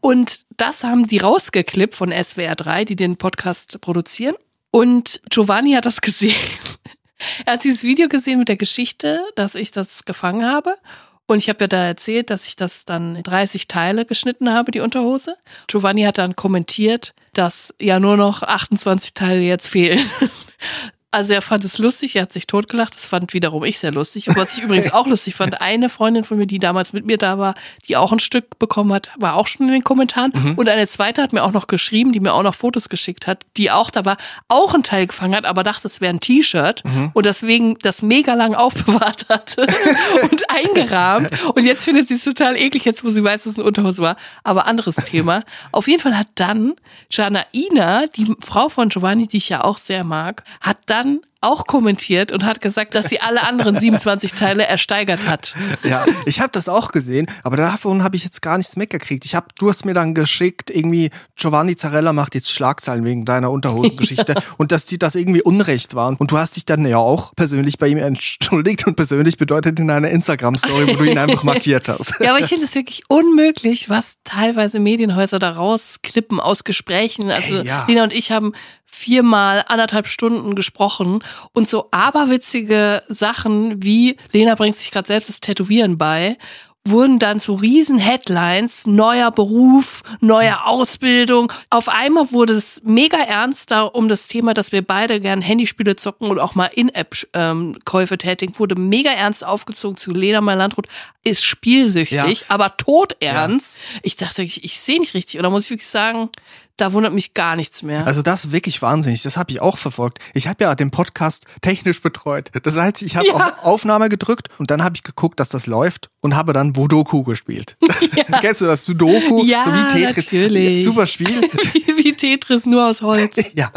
Speaker 1: Und das haben die rausgeklippt von SWR 3, die den Podcast produzieren. Und Giovanni hat das [LAUGHS] gesehen Er hat dieses Video gesehen mit der Geschichte, dass ich das gefangen habe. Und ich habe ja da erzählt, dass ich das dann in 30 Teile geschnitten habe, die Unterhose. Giovanni hat dann kommentiert, dass ja nur noch 28 Teile jetzt fehlen. Also er fand es lustig, er hat sich totgelacht, das fand wiederum ich sehr lustig. Und was ich übrigens auch lustig fand, eine Freundin von mir, die damals mit mir da war, die auch ein Stück bekommen hat, war auch schon in den Kommentaren.
Speaker 2: Mhm.
Speaker 1: Und eine zweite hat mir auch noch geschrieben, die mir auch noch Fotos geschickt hat, die auch da war, auch ein Teil gefangen hat, aber dachte, es wäre ein T-Shirt
Speaker 2: Mhm.
Speaker 1: und deswegen das mega lang [LAUGHS] aufbewahrt hatte und eingerahmt. Und jetzt findet sie es total eklig, jetzt wo sie weiß, dass es eine Unterhose war. Aber anderes Thema. Auf jeden Fall hat dann Janaina, die Frau von Giovanni, die ich ja auch sehr mag, hat dann sagen, auch kommentiert und hat gesagt, dass sie alle anderen 27 Teile ersteigert hat.
Speaker 2: Ja, ich habe das auch gesehen, aber davon habe ich jetzt gar nichts mitgekriegt. Ich hab, du hast mir dann geschickt, irgendwie Giovanni Zarella macht jetzt Schlagzeilen wegen deiner Unterhosengeschichte [LAUGHS] und dass die das irgendwie Unrecht waren. Und du hast dich dann ja auch persönlich bei ihm entschuldigt und persönlich bedeutet in einer Instagram-Story, wo du ihn einfach [LAUGHS] markiert hast.
Speaker 1: Ja, aber ich finde es wirklich unmöglich, was teilweise Medienhäuser da rausklippen aus Gesprächen. Also
Speaker 2: Ey, ja.
Speaker 1: Lena und ich haben viermal anderthalb Stunden gesprochen und so aberwitzige Sachen wie Lena bringt sich gerade selbst das Tätowieren bei wurden dann zu riesen Headlines, neuer Beruf, neue Ausbildung. Auf einmal wurde es mega ernst da um das Thema, dass wir beide gern Handyspiele zocken und auch mal In-App-Käufe tätigen, wurde mega ernst aufgezogen zu Lena Melandroth, ist spielsüchtig,
Speaker 2: Ja.
Speaker 1: aber todernst. Ich dachte, ich, ich sehe nicht richtig. Oder muss ich wirklich sagen, da wundert mich gar nichts mehr.
Speaker 2: Also das ist wirklich wahnsinnig. Das habe ich auch verfolgt. Ich habe ja den Podcast technisch betreut. Das heißt, ich habe
Speaker 1: Ja.
Speaker 2: auf Aufnahme gedrückt und dann habe ich geguckt, dass das läuft und habe dann Vodoku gespielt. [LAUGHS] [LAUGHS] Kennst du das Sudoku?
Speaker 1: Ja,
Speaker 2: so wie Tetris.
Speaker 1: natürlich.
Speaker 2: Super Spiel. [LAUGHS]
Speaker 1: Wie Tetris, nur aus Holz.
Speaker 2: ja.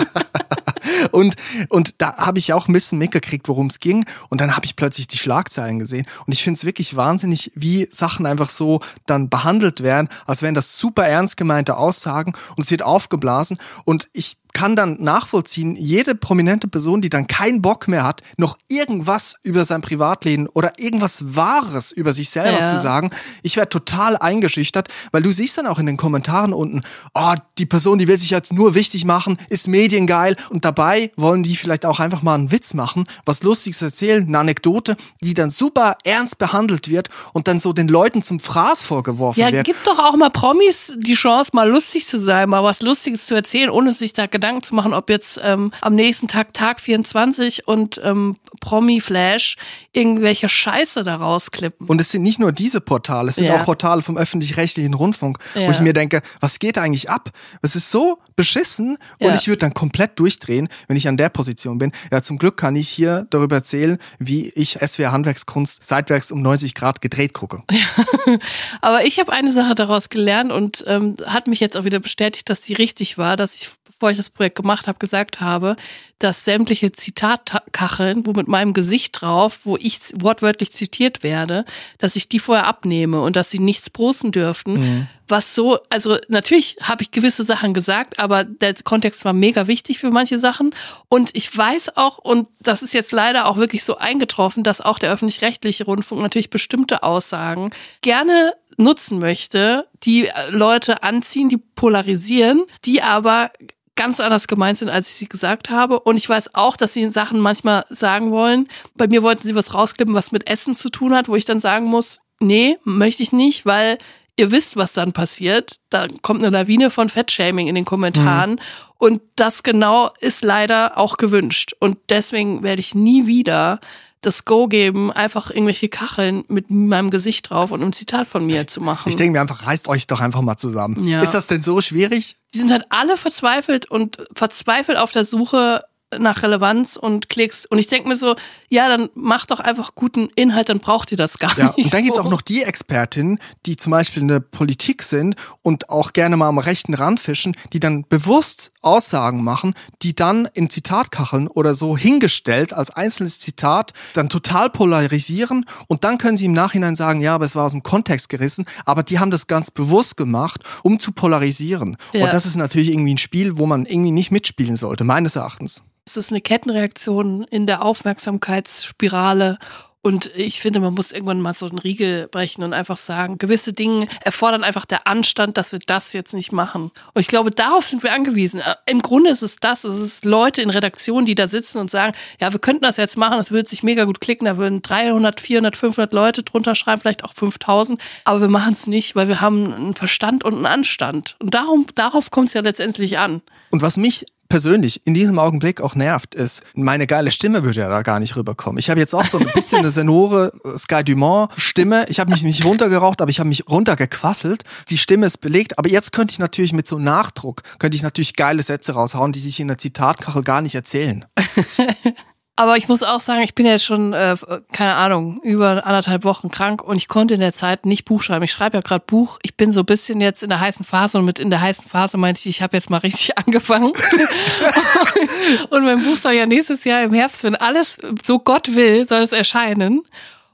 Speaker 2: Und, und da habe ich auch ein bisschen mitgekriegt, worum es ging. Und dann habe ich plötzlich die Schlagzeilen gesehen. Und ich finde es wirklich wahnsinnig, wie Sachen einfach so dann behandelt werden, als wären das super ernst gemeinte Aussagen und es wird aufgeblasen. Und ich kann dann nachvollziehen, jede prominente Person, die dann keinen Bock mehr hat, noch irgendwas über sein Privatleben oder irgendwas Wahres über sich selber
Speaker 1: Ja.
Speaker 2: zu sagen, ich werde total eingeschüchtert, weil du siehst dann auch in den Kommentaren unten, oh, die Person, die will sich jetzt nur wichtig machen, ist mediengeil und dabei wollen die vielleicht auch einfach mal einen Witz machen, was Lustiges erzählen, eine Anekdote, die dann super ernst behandelt wird und dann so den Leuten zum Fraß vorgeworfen
Speaker 1: Ja,
Speaker 2: wird.
Speaker 1: gib doch auch mal Promis die Chance, mal lustig zu sein, mal was Lustiges zu erzählen, ohne sich da Gedanken zu machen, ob jetzt ähm, am nächsten Tag Tag 24 und ähm, Promi-Flash irgendwelche Scheiße da rausklippen.
Speaker 2: Und es sind nicht nur diese Portale, es sind
Speaker 1: Ja.
Speaker 2: auch Portale vom öffentlich-rechtlichen Rundfunk, wo
Speaker 1: Ja.
Speaker 2: ich mir denke, was geht eigentlich ab? Es ist so beschissen und
Speaker 1: Ja.
Speaker 2: ich würde dann komplett durchdrehen, wenn ich an der Position bin. Ja, zum Glück kann ich hier darüber erzählen, wie ich SWR Handwerkskunst seitwärts um 90 Grad gedreht gucke. [LAUGHS]
Speaker 1: Aber ich habe eine Sache daraus gelernt und ähm, hat mich jetzt auch wieder bestätigt, dass die richtig war, dass ich, bevor ich das Projekt gemacht habe, gesagt habe, dass sämtliche Zitatkacheln, wo mit meinem Gesicht drauf, wo ich wortwörtlich zitiert werde, dass ich die vorher abnehme und dass sie nichts posten dürften. Was so, also natürlich habe ich gewisse Sachen gesagt, aber der Kontext war mega wichtig für manche Sachen. Und ich weiß auch, und das ist jetzt leider auch wirklich so eingetroffen, dass auch der öffentlich-rechtliche Rundfunk natürlich bestimmte Aussagen gerne nutzen möchte, die äh, Leute anziehen, die polarisieren, die aber ganz anders gemeint sind, als ich sie gesagt habe. Und ich weiß auch, dass sie Sachen manchmal sagen wollen. Bei mir wollten sie was rausklippen, was mit Essen zu tun hat, wo ich dann sagen muss, nee, möchte ich nicht, weil ihr wisst, was dann passiert. Da kommt eine Lawine von Fettshaming in den Kommentaren. Und das genau ist leider auch gewünscht. Und deswegen werde ich nie wieder das Go geben, einfach irgendwelche Kacheln mit meinem Gesicht drauf und ein Zitat von mir zu machen.
Speaker 2: Ich denke mir einfach, reißt euch doch einfach mal zusammen.
Speaker 1: Ja.
Speaker 2: Ist das denn so schwierig?
Speaker 1: Die sind halt alle verzweifelt und verzweifelt auf der Suche nach Relevanz und Klicks. Und ich denke mir so, ja, dann macht doch einfach guten Inhalt, dann braucht ihr das gar
Speaker 2: Ja,
Speaker 1: nicht.
Speaker 2: und dann gibt's
Speaker 1: so.
Speaker 2: auch noch die Expertinnen, die zum Beispiel in der Politik sind und auch gerne mal am rechten Rand fischen, die dann bewusst Aussagen machen, die dann in Zitatkacheln oder so hingestellt als einzelnes Zitat dann total polarisieren und dann können sie im Nachhinein sagen, ja, aber es war aus dem Kontext gerissen, aber die haben das ganz bewusst gemacht, um zu polarisieren.
Speaker 1: Ja.
Speaker 2: Und das ist natürlich irgendwie ein Spiel, wo man irgendwie nicht mitspielen sollte, meines Erachtens.
Speaker 1: Es ist eine Kettenreaktion in der Aufmerksamkeitsspirale. Und ich finde, man muss irgendwann mal so einen Riegel brechen und einfach sagen, gewisse Dinge erfordern einfach der Anstand, dass wir das jetzt nicht machen. Und ich glaube, darauf sind wir angewiesen. Äh, Im Grunde ist es das, es ist Leute in Redaktionen, die da sitzen und sagen, ja, wir könnten das jetzt machen, das würde sich mega gut klicken, da würden 300, 400, 500 Leute drunter schreiben, vielleicht auch 5000, aber wir machen es nicht, weil wir haben einen Verstand und einen Anstand. Und darum, darauf kommt es ja letztendlich an.
Speaker 2: Und was mich persönlich in diesem Augenblick auch nervt, ist, meine geile Stimme würde ja da gar nicht rüberkommen. Ich habe jetzt auch so ein bisschen eine sonore Sky Dumont Stimme. Ich habe mich nicht runtergeraucht, aber ich habe mich runtergequasselt. Die Stimme ist belegt, aber jetzt könnte ich natürlich mit so Nachdruck, könnte ich natürlich geile Sätze raushauen, die sich in der Zitatkachel gar nicht erzählen. [LAUGHS]
Speaker 1: Aber ich muss auch sagen, ich bin jetzt schon, äh, keine Ahnung, über anderthalb Wochen krank und ich konnte in der Zeit nicht Buch schreiben. Ich schreibe ja gerade Buch. Ich bin so ein bisschen jetzt in der heißen Phase und mit in der heißen Phase meinte ich, ich habe jetzt mal richtig [LAUGHS] angefangen. [LAUGHS] und mein Buch soll ja nächstes Jahr im Herbst, wenn alles so Gott will, soll es erscheinen.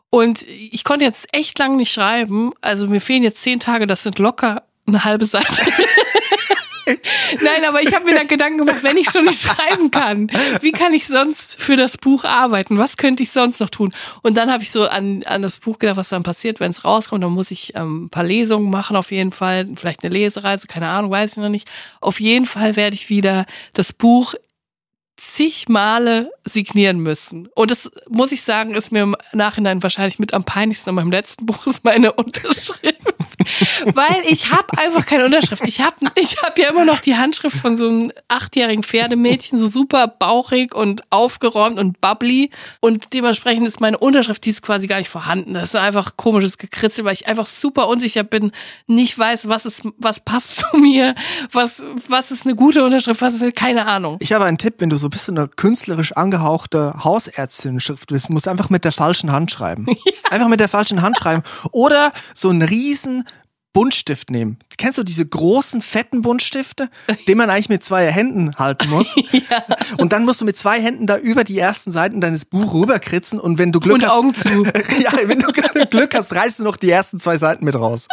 Speaker 1: Und ich konnte jetzt echt lang nicht schreiben. Also mir fehlen jetzt zehn Tage, das sind locker eine halbe Seite. [LAUGHS] Nein, aber ich habe mir dann Gedanken gemacht, wenn ich schon nicht schreiben kann, wie kann ich sonst für das Buch arbeiten? Was könnte ich sonst noch tun? Und dann habe ich so an, an das Buch gedacht, was dann passiert, wenn es rauskommt. Dann muss ich ähm, ein paar Lesungen machen auf jeden Fall, vielleicht eine Lesereise, keine Ahnung, weiß ich noch nicht. Auf jeden Fall werde ich wieder das Buch zig Male signieren müssen. Und das muss ich sagen, ist mir im Nachhinein wahrscheinlich mit am peinlichsten an meinem letzten [LAUGHS] Buch ist meine Unterschrift. [LAUGHS] Weil ich habe einfach keine Unterschrift. Ich habe ich hab ja immer noch die Handschrift von so einem achtjährigen Pferdemädchen, so super bauchig und aufgeräumt und bubbly. Und dementsprechend ist meine Unterschrift, die ist quasi gar nicht vorhanden. Das ist einfach komisches Gekritzel, weil ich einfach super unsicher bin, nicht weiß, was ist, was passt [LAUGHS] zu mir, was, was ist eine gute Unterschrift, was ist, keine Ahnung.
Speaker 2: Ich habe einen Tipp, wenn du so ein bisschen eine künstlerisch angehauchte Hausärztin-Schrift bist, musst du einfach mit der falschen Hand schreiben. [LAUGHS] Einfach mit der falschen Hand schreiben. Oder so einen riesen Buntstift nehmen. Kennst du diese großen, fetten Buntstifte, [LAUGHS] den man eigentlich mit zwei Händen halten muss? [LAUGHS]
Speaker 1: ja.
Speaker 2: Und dann musst du mit zwei Händen da über die ersten Seiten deines Buch rüberkritzen und wenn du Glück
Speaker 1: Und
Speaker 2: hast.
Speaker 1: Augen zu. [LAUGHS]
Speaker 2: ja, wenn du Glück hast, reißt du noch die ersten zwei Seiten mit raus.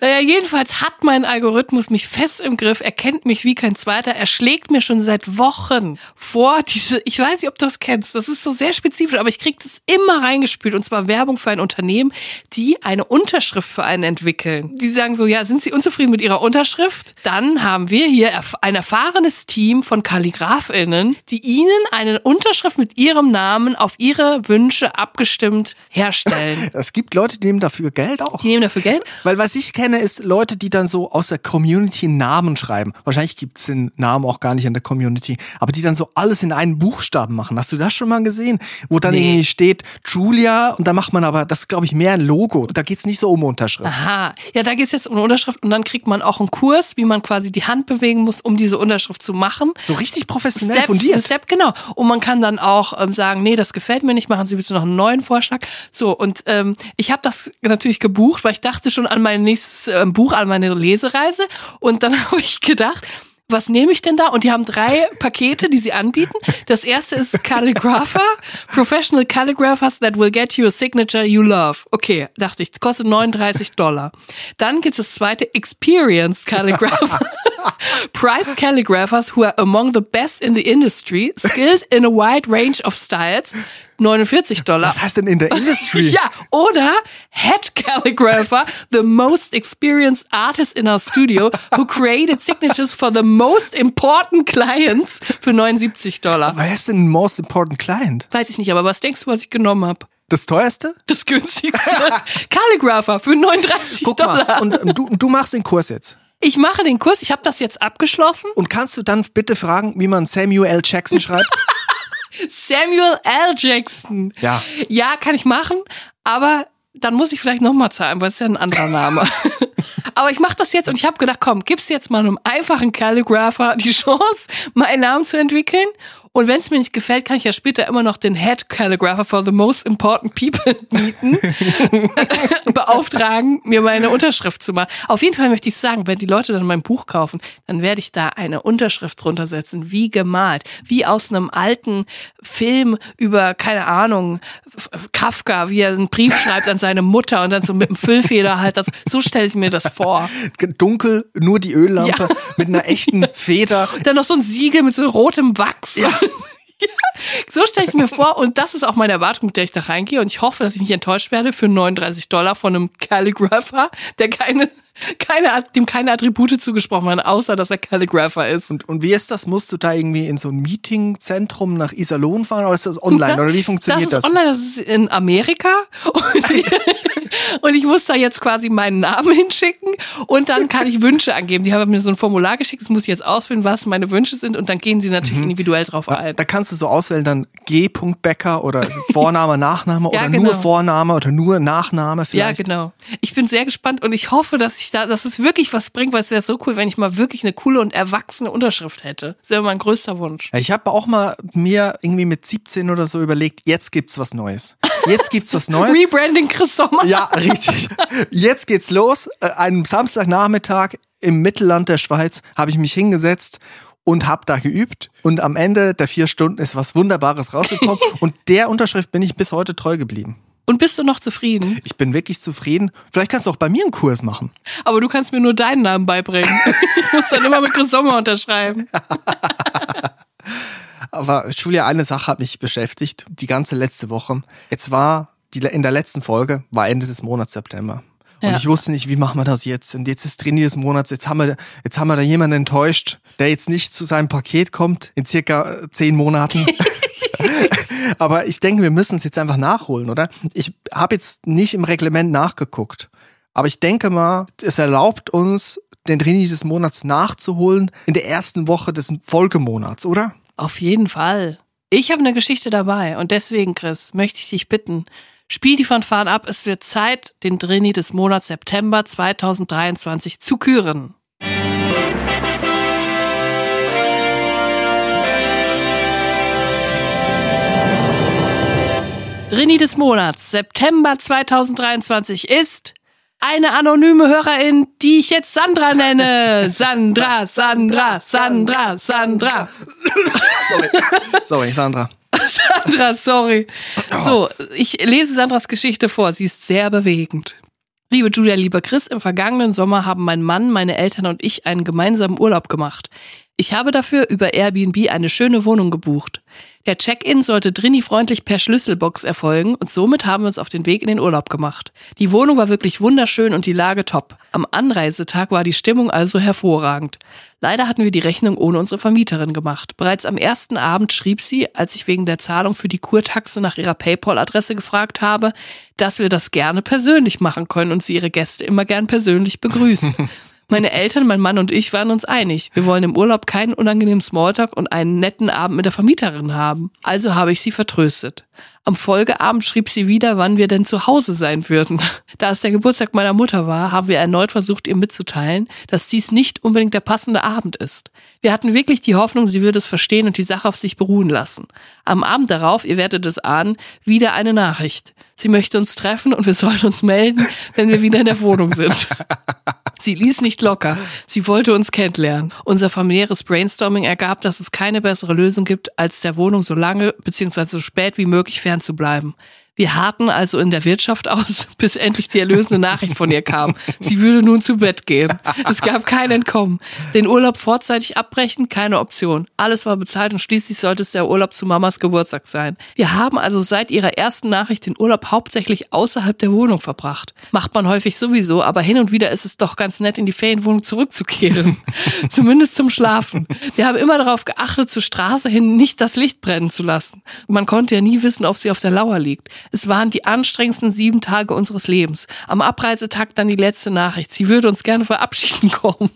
Speaker 1: Naja, jedenfalls hat mein Algorithmus mich fest im Griff, er kennt mich wie kein zweiter, er schlägt mir schon seit Wochen vor diese, ich weiß nicht, ob du das kennst, das ist so sehr spezifisch, aber ich krieg das immer reingespült und zwar Werbung für ein Unternehmen, die eine Unterschrift für einen entwickeln. Die sagen so, ja, sind Sie unzufrieden mit Ihrer Unterschrift? Dann haben wir hier ein erfahrenes Team von KalligraphInnen, die Ihnen eine Unterschrift mit Ihrem Namen auf Ihre Wünsche abgestimmt herstellen. [LAUGHS]
Speaker 2: Es gibt Leute, die nehmen dafür Geld auch.
Speaker 1: Die nehmen dafür Geld.
Speaker 2: Weil was ich kenne, ist Leute, die dann so aus der Community Namen schreiben. Wahrscheinlich gibt's den Namen auch gar nicht in der Community, aber die dann so alles in einen Buchstaben machen. Hast du das schon mal gesehen? Wo dann
Speaker 1: Nee.
Speaker 2: irgendwie steht Julia und da macht man aber, das ist glaube ich mehr ein Logo. Da geht's nicht so um Unterschrift.
Speaker 1: Aha, ja, da geht's jetzt um eine Unterschrift und dann kriegt man auch einen Kurs, wie man quasi die Hand bewegen muss, um diese Unterschrift zu machen.
Speaker 2: So richtig professionell
Speaker 1: Step,
Speaker 2: fundiert.
Speaker 1: Step, genau. Und man kann dann auch ähm, sagen, nee, das gefällt mir nicht, machen Sie bitte noch einen neuen Vorschlag. So, und ähm, ich habe das natürlich gebucht, weil ich dachte schon an mein nächstes ähm, Buch, an meine Lesereise. Und dann [LAUGHS] habe ich gedacht, was nehme ich denn da? Und die haben drei Pakete, die sie anbieten. Das erste ist Calligrapher, Professional Calligraphers that will get you a signature you love. Okay, dachte ich, kostet 39 Dollar. Dann gibt es das zweite Experienced Calligrapher. [LAUGHS] Price calligraphers who are among the best in the industry, skilled in a wide range of styles, 49 Dollar.
Speaker 2: Was heißt denn in der [LAUGHS] Industry?
Speaker 1: Ja, oder Head Calligrapher, the most experienced artist in our studio, who created signatures for the most important clients für 79 Dollar.
Speaker 2: Wer ist denn Most Important Client?
Speaker 1: Weiß ich nicht, aber was denkst du, was ich genommen habe?
Speaker 2: Das teuerste?
Speaker 1: Das günstigste. [LAUGHS] Calligrapher für 39
Speaker 2: Guck
Speaker 1: Dollar.
Speaker 2: mal, und du, du machst den Kurs jetzt.
Speaker 1: ich mache den Kurs, ich habe das jetzt abgeschlossen.
Speaker 2: Und kannst du dann bitte fragen, wie man Samuel L. Jackson schreibt? [LAUGHS]
Speaker 1: Samuel L. Jackson.
Speaker 2: Ja.
Speaker 1: Ja, kann ich machen, aber dann muss ich vielleicht nochmal zahlen, weil es ist ja ein anderer Name. [LAUGHS] aber ich mache das jetzt und ich habe gedacht, komm, gib's jetzt mal einem einfachen Calligrapher die Chance, meinen Namen zu entwickeln. Und wenn es mir nicht gefällt, kann ich ja später immer noch den Head Calligrapher for the most important people [LAUGHS] mieten, [LAUGHS] beauftragen, mir meine Unterschrift zu machen. Auf jeden Fall möchte ich sagen, wenn die Leute dann mein Buch kaufen, dann werde ich da eine Unterschrift drunter setzen, wie gemalt, wie aus einem alten Film über, keine Ahnung, Kafka, wie er einen Brief schreibt an seine Mutter und dann so mit einem Füllfeder halt, das, so stelle ich mir das vor.
Speaker 2: Dunkel, nur die Öllampe
Speaker 1: Ja.
Speaker 2: mit einer echten Feder.
Speaker 1: Dann noch so ein Siegel mit so rotem Wachs.
Speaker 2: Ja. [LAUGHS]
Speaker 1: So stelle ich mir vor und das ist auch meine Erwartung, mit der ich da reingehe. Und ich hoffe, dass ich nicht enttäuscht werde für 39 Dollar von einem Calligrapher, der keine, keine, dem keine Attribute zugesprochen werden, außer dass er Calligrapher ist.
Speaker 2: Und, und wie ist das? Musst du da irgendwie in so ein Meetingzentrum nach Iserlohn fahren oder ist das online? Oder wie funktioniert
Speaker 1: das?
Speaker 2: das?
Speaker 1: Ist online, das ist in Amerika und, [LAUGHS] und ich muss da jetzt quasi meinen Namen hinschicken und dann kann ich Wünsche angeben. Die haben mir so ein Formular geschickt, das muss ich jetzt ausfüllen, was meine Wünsche sind und dann gehen sie natürlich individuell drauf ein.
Speaker 2: da kannst du so auswählen, dann G. Becker oder Vorname, [LAUGHS] Nachname
Speaker 1: Ja,
Speaker 2: oder
Speaker 1: genau.
Speaker 2: nur Vorname oder nur Nachname
Speaker 1: Ja,
Speaker 2: vielleicht.
Speaker 1: genau. Ich bin sehr gespannt und ich hoffe, dass ich da, dass es wirklich was bringt, weil es wäre so cool, wenn ich mal wirklich eine coole und erwachsene Unterschrift hätte. Das wäre mein größter Wunsch.
Speaker 2: Ich habe auch mal mir irgendwie mit 17 oder so überlegt, jetzt gibt's was Neues. Jetzt gibt's was [LAUGHS] Neues.
Speaker 1: Rebranding Chris Sommer.
Speaker 2: Ja, richtig. Jetzt geht's los. Äh, Einen Samstagnachmittag im Mittelland der Schweiz habe ich mich hingesetzt und habe da geübt. Und am Ende der vier Stunden ist was Wunderbares rausgekommen. [LAUGHS] und der Unterschrift bin ich bis heute treu geblieben.
Speaker 1: Und bist du noch zufrieden?
Speaker 2: Ich bin wirklich zufrieden. Vielleicht kannst du auch bei mir einen Kurs machen.
Speaker 1: Aber du kannst mir nur deinen Namen beibringen. [LAUGHS] Ich muss dann immer mit Chris Sommer unterschreiben. [LAUGHS]
Speaker 2: Aber Julia, eine Sache hat mich beschäftigt, die ganze letzte Woche. Jetzt war, die, in der letzten Folge, war Ende des Monats September. Und
Speaker 1: Ja.
Speaker 2: ich wusste nicht, wie machen wir das jetzt? Und jetzt ist Traini des Monats, jetzt haben wir, jetzt haben wir da jemanden enttäuscht, der jetzt nicht zu seinem Paket kommt in circa äh, zehn Monaten. [LAUGHS] Aber ich denke, wir müssen es jetzt einfach nachholen, oder? Ich habe jetzt nicht im Reglement nachgeguckt. Aber ich denke mal, es erlaubt uns, den Traini des Monats nachzuholen in der ersten Woche des Folgemonats, oder?
Speaker 1: Auf jeden Fall. Ich habe eine Geschichte dabei und deswegen, Chris, möchte ich dich bitten, spiel die Fanfaren ab. Es wird Zeit, den Drini des Monats September 2023 zu küren. Drini des Monats September 2023 ist eine anonyme Hörerin, die ich jetzt Sandra nenne. [LAUGHS] Sandra, Sandra, Sandra, Sandra.
Speaker 2: Sorry, Sorry Sandra. [LAUGHS]
Speaker 1: Sandra, sorry. So, ich lese Sandras Geschichte vor. Sie ist sehr bewegend. Liebe Julia, lieber Chris, im vergangenen Sommer haben mein Mann, meine Eltern und ich einen gemeinsamen Urlaub gemacht. Ich habe dafür über Airbnb eine schöne Wohnung gebucht. Der Check-in sollte Drini-freundlich per Schlüsselbox erfolgen und somit haben wir uns auf den Weg in den Urlaub gemacht. Die Wohnung war wirklich wunderschön und die Lage top. Am Anreisetag war die Stimmung also hervorragend. Leider hatten wir die Rechnung ohne unsere Vermieterin gemacht. Bereits am ersten Abend schrieb sie, als ich wegen der Zahlung für die Kurtaxe nach ihrer PayPal-Adresse gefragt habe, dass wir das gerne persönlich machen können und sie ihre Gäste immer gern persönlich begrüßt. [LAUGHS] Meine Eltern, mein Mann und ich waren uns einig. Wir wollen im Urlaub keinen unangenehmen Smalltalk und einen netten Abend mit der Vermieterin haben. Also habe ich sie vertröstet. Am Folgeabend schrieb sie wieder, wann wir denn zu Hause sein würden. [LAUGHS] Da es der Geburtstag meiner Mutter war, haben wir erneut versucht, ihr mitzuteilen, dass dies nicht unbedingt der passende Abend ist. Wir hatten wirklich die Hoffnung, sie würde es verstehen und die Sache auf sich beruhen lassen. Am Abend darauf, ihr werdet es ahnen, wieder eine Nachricht. Sie möchte uns treffen und wir sollen uns melden, wenn wir wieder in der Wohnung sind. [LAUGHS] Sie ließ nicht locker. Sie wollte uns kennenlernen. Unser familiäres Brainstorming ergab, dass es keine bessere Lösung gibt, als der Wohnung so lange bzw. so spät wie möglich fernzubleiben. Wir harten also in der Wirtschaft aus, [LAUGHS] bis endlich die erlösende Nachricht von ihr kam. Sie würde nun zu Bett gehen. Es gab kein Entkommen. Den Urlaub vorzeitig abbrechen, keine Option. Alles war bezahlt und schließlich sollte es der Urlaub zu Mamas Geburtstag sein. Wir haben also seit ihrer ersten Nachricht den Urlaub hauptsächlich außerhalb der Wohnung verbracht. Macht man häufig sowieso, aber hin und wieder ist es doch ganz nett, in die Ferienwohnung zurückzukehren. [LAUGHS] Zumindest zum Schlafen. Wir haben immer darauf geachtet, zur Straße hin nicht das Licht brennen zu lassen. Man konnte ja nie wissen, ob sie auf der Lauer liegt. Es waren die anstrengendsten sieben Tage unseres Lebens. Am Abreisetag dann die letzte Nachricht. Sie würde uns gerne verabschieden [LAUGHS] kommen.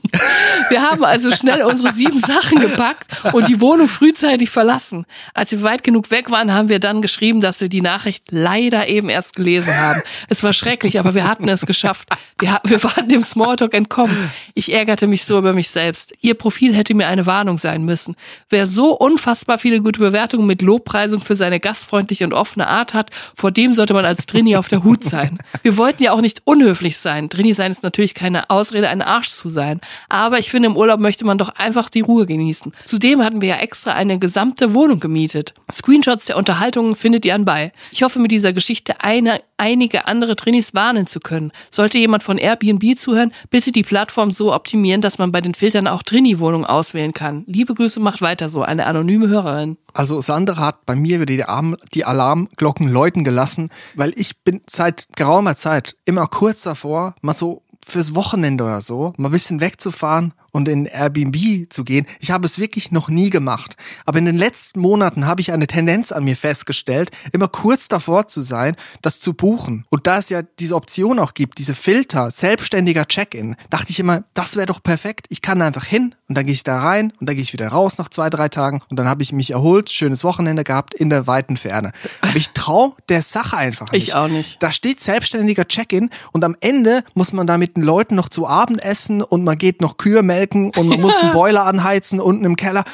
Speaker 1: Wir haben also schnell unsere sieben Sachen gepackt und die Wohnung frühzeitig verlassen. Als wir weit genug weg waren, haben wir dann geschrieben, dass wir die Nachricht leider eben erst gelesen haben. Es war schrecklich, aber wir hatten es geschafft. Wir, wir waren dem Smalltalk entkommen. Ich ärgerte mich so über mich selbst. Ihr Profil hätte mir eine Warnung sein müssen. Wer so unfassbar viele gute Bewertungen mit Lobpreisung für seine gastfreundliche und offene Art hat, vor dem sollte man als Drini auf der Hut sein. Wir wollten ja auch nicht unhöflich sein. Drini sein ist natürlich keine Ausrede, ein Arsch zu sein. Aber ich finde, im Urlaub möchte man doch einfach die Ruhe genießen. Zudem hatten wir ja extra eine gesamte Wohnung gemietet. Screenshots der Unterhaltungen findet ihr anbei. Ich hoffe, mit dieser Geschichte eine, einige andere Trinis warnen zu können. Sollte jemand von Airbnb zuhören, bitte die Plattform so optimieren, dass man bei den Filtern auch Trini-Wohnungen auswählen kann. Liebe Grüße, macht weiter so. Eine anonyme Hörerin.
Speaker 2: Also Sandra hat bei mir wieder die, Arm, die Alarmglocken läuten gelassen, weil ich bin seit geraumer Zeit immer kurz davor, mal so fürs Wochenende oder so, mal ein bisschen wegzufahren und in Airbnb zu gehen. Ich habe es wirklich noch nie gemacht. Aber in den letzten Monaten habe ich eine Tendenz an mir festgestellt, immer kurz davor zu sein, das zu buchen. Und da es ja diese Option auch gibt, diese Filter, selbstständiger Check-in, dachte ich immer, das wäre doch perfekt. Ich kann einfach hin und dann gehe ich da rein und dann gehe ich wieder raus nach zwei, drei Tagen und dann habe ich mich erholt, schönes Wochenende gehabt in der weiten Ferne. Aber ich traue der Sache einfach nicht.
Speaker 1: Ich auch nicht.
Speaker 2: Da steht selbstständiger Check-in und am Ende muss man da mit den Leuten noch zu Abend essen und man geht noch Kühe melken und man muss einen [LAUGHS] Boiler anheizen unten im Keller.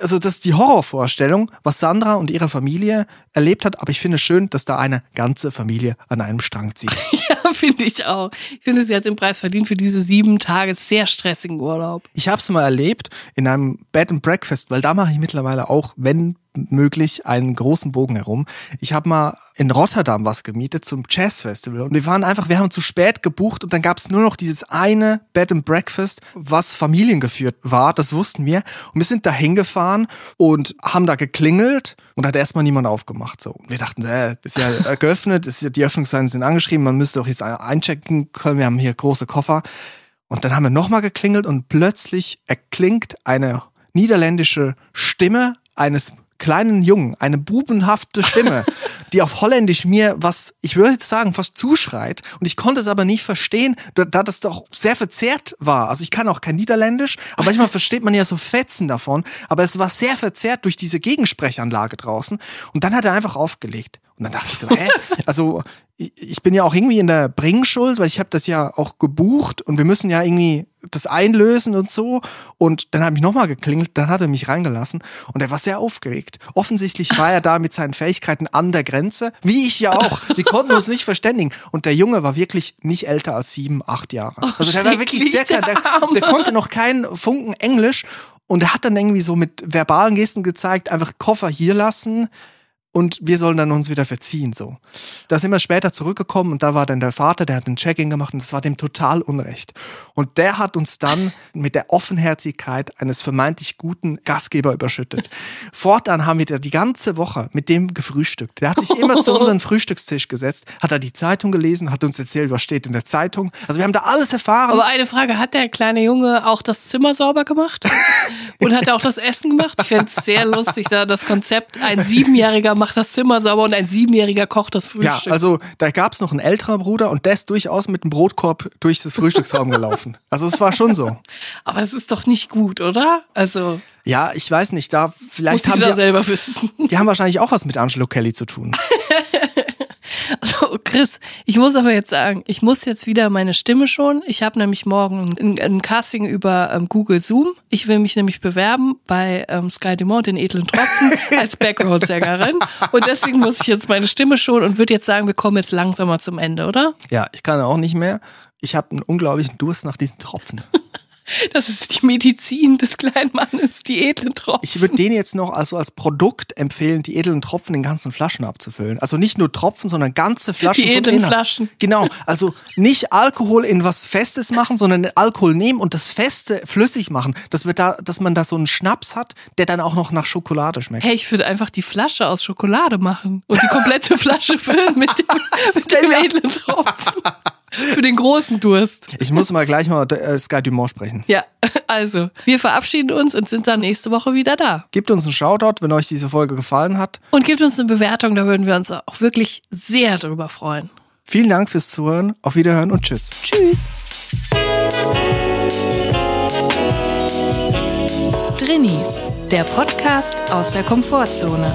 Speaker 2: Also das ist die Horrorvorstellung, was Sandra und ihre Familie erlebt hat. Aber ich finde es schön, dass da eine ganze Familie an einem Strang zieht. [LAUGHS]
Speaker 1: Ja, finde ich auch. Ich finde, sie hat den Preis verdient für diese sieben Tage sehr stressigen Urlaub.
Speaker 2: Ich habe es mal erlebt in einem Bed and Breakfast, weil da mache ich mittlerweile auch, wenn möglich, einen großen Bogen herum. Ich habe mal in Rotterdam was gemietet zum Jazz Festival und wir waren einfach, wir haben zu spät gebucht und dann gab es nur noch dieses eine Bed and Breakfast, was familiengeführt war, das wussten wir. Und wir sind da hingefahren und haben da geklingelt und hat erstmal niemand aufgemacht. So. Und wir dachten, äh, ist ja [LAUGHS] geöffnet, ist ja, die Öffnungszeiten sind angeschrieben, man müsste doch jetzt einchecken können, wir haben hier große Koffer. Und dann haben wir nochmal geklingelt und plötzlich erklingt eine niederländische Stimme eines kleinen Jungen, eine bubenhafte Stimme, [LAUGHS] die auf Holländisch mir was, ich würde sagen, fast zuschreit. Und ich konnte es aber nicht verstehen, da da das doch sehr verzerrt war. Also ich kann auch kein Niederländisch, aber manchmal [LAUGHS] versteht man ja so Fetzen davon. Aber es war sehr verzerrt durch diese Gegensprechanlage draußen. Und dann hat er einfach aufgelegt. Und dann dachte ich so, hä? Also ich bin ja auch irgendwie in der Bringschuld, weil ich habe das ja auch gebucht und wir müssen ja irgendwie das einlösen und so. Und dann habe ich nochmal geklingelt, dann hat er mich reingelassen und er war sehr aufgeregt. Offensichtlich war er da mit seinen Fähigkeiten an der Grenze, wie ich ja auch. Wir konnten uns nicht verständigen. Und der Junge war wirklich nicht älter als sieben, acht Jahre. Also der war wirklich sehr klein. Der, der konnte noch keinen Funken Englisch. Und er hat dann irgendwie so mit verbalen Gesten gezeigt, einfach Koffer hier lassen und wir sollen dann uns wieder verziehen, so. Da sind wir später zurückgekommen und da war dann der Vater, der hat ein Check-in gemacht und das war dem total unrecht. Und der hat uns dann mit der Offenherzigkeit eines vermeintlich guten Gastgeber überschüttet. [LAUGHS] Fortan haben wir da die ganze Woche mit dem gefrühstückt. Der hat sich immer zu [LAUGHS] unserem Frühstückstisch gesetzt, hat da die Zeitung gelesen, hat uns erzählt, was steht in der Zeitung. Also wir haben da alles erfahren.
Speaker 1: Aber eine Frage, hat der kleine Junge auch das Zimmer sauber gemacht? [LAUGHS] Und hat er auch das Essen gemacht? Ich fände es sehr lustig, da das Konzept, ein Siebenjähriger macht das Zimmer sauber und ein Siebenjähriger kocht das
Speaker 2: Ja,
Speaker 1: Frühstück.
Speaker 2: also da gab's noch einen älterer Bruder und der ist durchaus mit dem Brotkorb durch das Frühstücksraum gelaufen. [LAUGHS] Also es war schon so.
Speaker 1: Aber es ist doch nicht gut, oder? Also,
Speaker 2: Ja, ich weiß nicht, da
Speaker 1: muss
Speaker 2: vielleicht haben
Speaker 1: jeder
Speaker 2: die,
Speaker 1: selber wissen.
Speaker 2: die haben wahrscheinlich auch was mit Angelo Kelly zu tun. [LAUGHS] [LAUGHS]
Speaker 1: Also, Chris, ich muss aber jetzt sagen, ich muss jetzt wieder meine Stimme schon. Ich habe nämlich morgen ein, ein Casting über ähm, Google Zoom. Ich will mich nämlich bewerben bei ähm, Sky Dumont, den edlen Tropfen, [LAUGHS] als Background-Sängerin. Und deswegen muss ich jetzt meine Stimme schon und würde jetzt sagen, wir kommen jetzt langsamer zum Ende, oder?
Speaker 2: Ja, ich kann auch nicht mehr. Ich habe einen unglaublichen Durst nach diesen Tropfen. [LAUGHS]
Speaker 1: Das ist die Medizin des kleinen Mannes, die edlen Tropfen.
Speaker 2: Ich würde den jetzt noch also als Produkt empfehlen, die edlen Tropfen in ganzen Flaschen abzufüllen. Also nicht nur Tropfen, sondern ganze Flaschen
Speaker 1: Die edlen. Flaschen.
Speaker 2: Genau, also nicht Alkohol in was Festes machen, sondern Alkohol nehmen und das Feste flüssig machen. Das wird da, dass man da so einen Schnaps hat, der dann auch noch nach Schokolade schmeckt.
Speaker 1: Hey, ich würde einfach die Flasche aus Schokolade machen und die komplette [LAUGHS] Flasche füllen mit dem, mit dem edlen Tropfen. Für den großen Durst.
Speaker 2: Ich muss mal gleich mal äh, Sky Dumont sprechen.
Speaker 1: Ja, [LAUGHS] also, wir verabschieden uns und sind dann nächste Woche wieder da.
Speaker 2: Gebt uns einen Shoutout, wenn euch diese Folge gefallen hat.
Speaker 1: Und gebt uns eine Bewertung, da würden wir uns auch wirklich sehr drüber freuen.
Speaker 2: Vielen Dank fürs Zuhören. Auf Wiederhören und tschüss.
Speaker 1: Tschüss.
Speaker 4: Drinnies, der Podcast aus der Komfortzone.